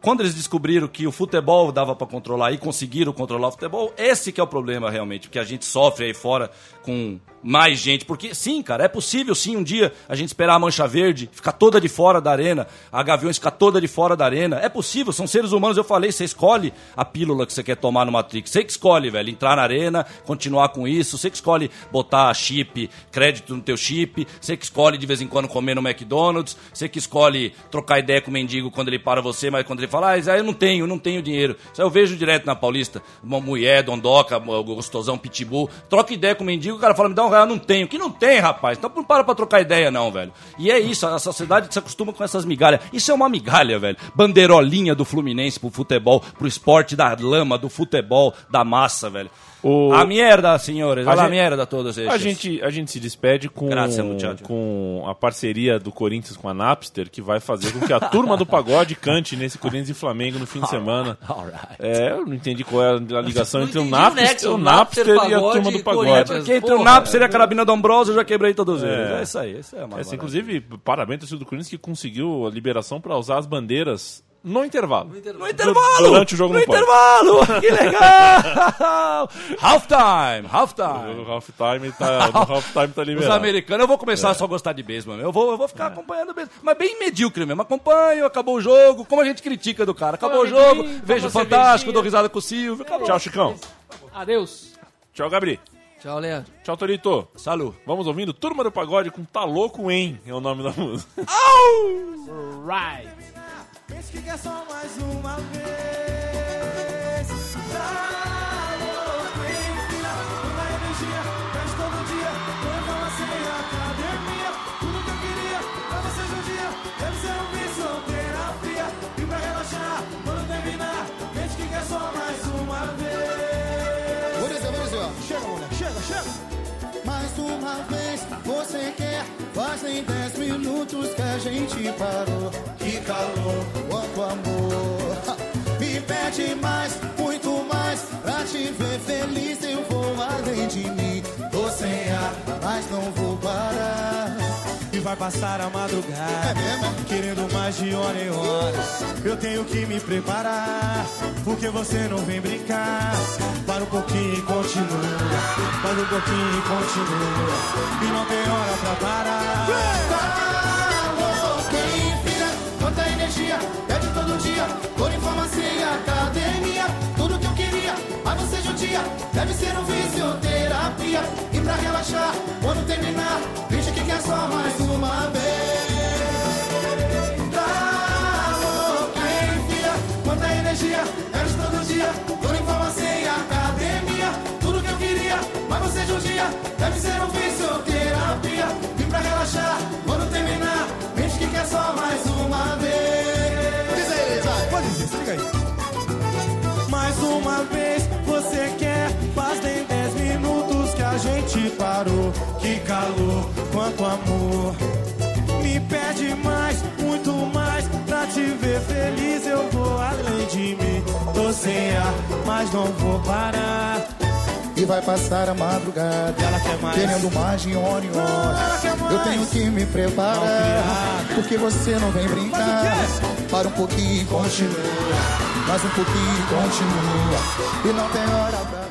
Quando eles descobriram que o futebol dava pra controlar e conseguiram controlar o futebol, esse que é o problema realmente, que a gente sofre aí fora com mais gente. Porque sim, cara, é possível sim um dia a gente esperar a mancha verde ficar toda de fora da arena, a Gaviões ficar toda de fora da arena. É possível, são seres humanos, eu falei, você escolhe a pílula que você quer tomar no Matrix. Você que escolhe, velho, entrar na arena, continuar com isso, você que escolhe botar chip, crédito no teu chip, você que escolhe de vez em quando comer no McDonald's, você que escolhe trocar ideia com o mendigo quando ele para você, mas quando ele fala, ah, eu não tenho, não tenho dinheiro. Isso aí eu vejo direto na Paulista, uma mulher, dondoca, gostosão, pitbull, troca ideia com o mendigo, o cara fala, me dá um real, não tenho. Que não tem, rapaz. Então não para pra trocar ideia, não, velho. E é isso, a sociedade se acostuma com essas migalhas. Isso é uma migalha, velho. Bandeirolinha do Fluminense pro futebol, pro esporte da lama, do futebol, da massa, velho. O- A merda, senhores. A A, gente- merda todos esses. A gente, a gente se despede com, muchacho. com a parceria do Corinthians com a Napster, que vai fazer com que a turma do pagode cante nesse Corinthians (laughs) e Flamengo no fim de semana. Alright. É, eu não entendi qual é a ligação entre o Napster, o Napster, e a turma do pagode. Porque entre o Napster e a carabina do Ambrosio eu já quebrei todos eles. É. É, isso aí, isso é maravilha. inclusive, parabéns ao do Corinthians que conseguiu a liberação para usar as bandeiras no intervalo. No intervalo! Durante o jogo no pode. intervalo! (laughs) Que legal! halftime! O Halftime! tá, (laughs) no halftime tá Os liberado. americanos, eu vou começar a só gostar de beisebol. Eu vou, eu vou ficar acompanhando beisebol. Mas bem medíocre mesmo. Acompanho, acabou o jogo. Como a gente critica do cara. Acabou o jogo, vejo o Fantástico, dou risada com o Silvio. Acabou. Tchau, Chicão. Adeus. Tchau, Gabri. Tchau, Leandro. Tchau, Torito. Salu. Vamos ouvindo Turma do Pagode com Tá Louco Em, é o nome da música. Right. Pense que quer só mais uma vez. Tá Fazem dez minutos que a gente parou. Que calor, quanto amor. Me pede mais, muito mais. Pra te ver feliz, eu vou além de mim. Tô sem ar, mas não vou parar. Vai passar a madrugada. Querendo mais de hora em hora. Eu tenho que me preparar Porque você não vem brincar. Para um pouquinho e continua Para um pouquinho e continua. E não tem hora pra parar. Calor, quem filha, quanta energia, pede todo dia, por informação e academia, tudo que eu queria, mas você judia, deve ser um fisioterapia, e pra relaxar, quando terminar, finge que quer só mais uma vez. Calor, quem filha, quanta energia, pede todo dia, por informação e academia, tudo que eu queria, mas você judia, deve ser fisioterapia, pra relaxar, quando terminar, finge que quer só mais gente parou. Que calor, quanto amor. Me pede mais, muito mais. Pra te ver feliz eu vou além de mim. Tô sem ar, mas não vou parar. E vai passar a madrugada. Ela quer mais. Querendo mais de hora em hora. Eu tenho que me preparar. Porque você não vem brincar. Para um pouquinho e continua. Mais um pouquinho e continua. E não tem hora pra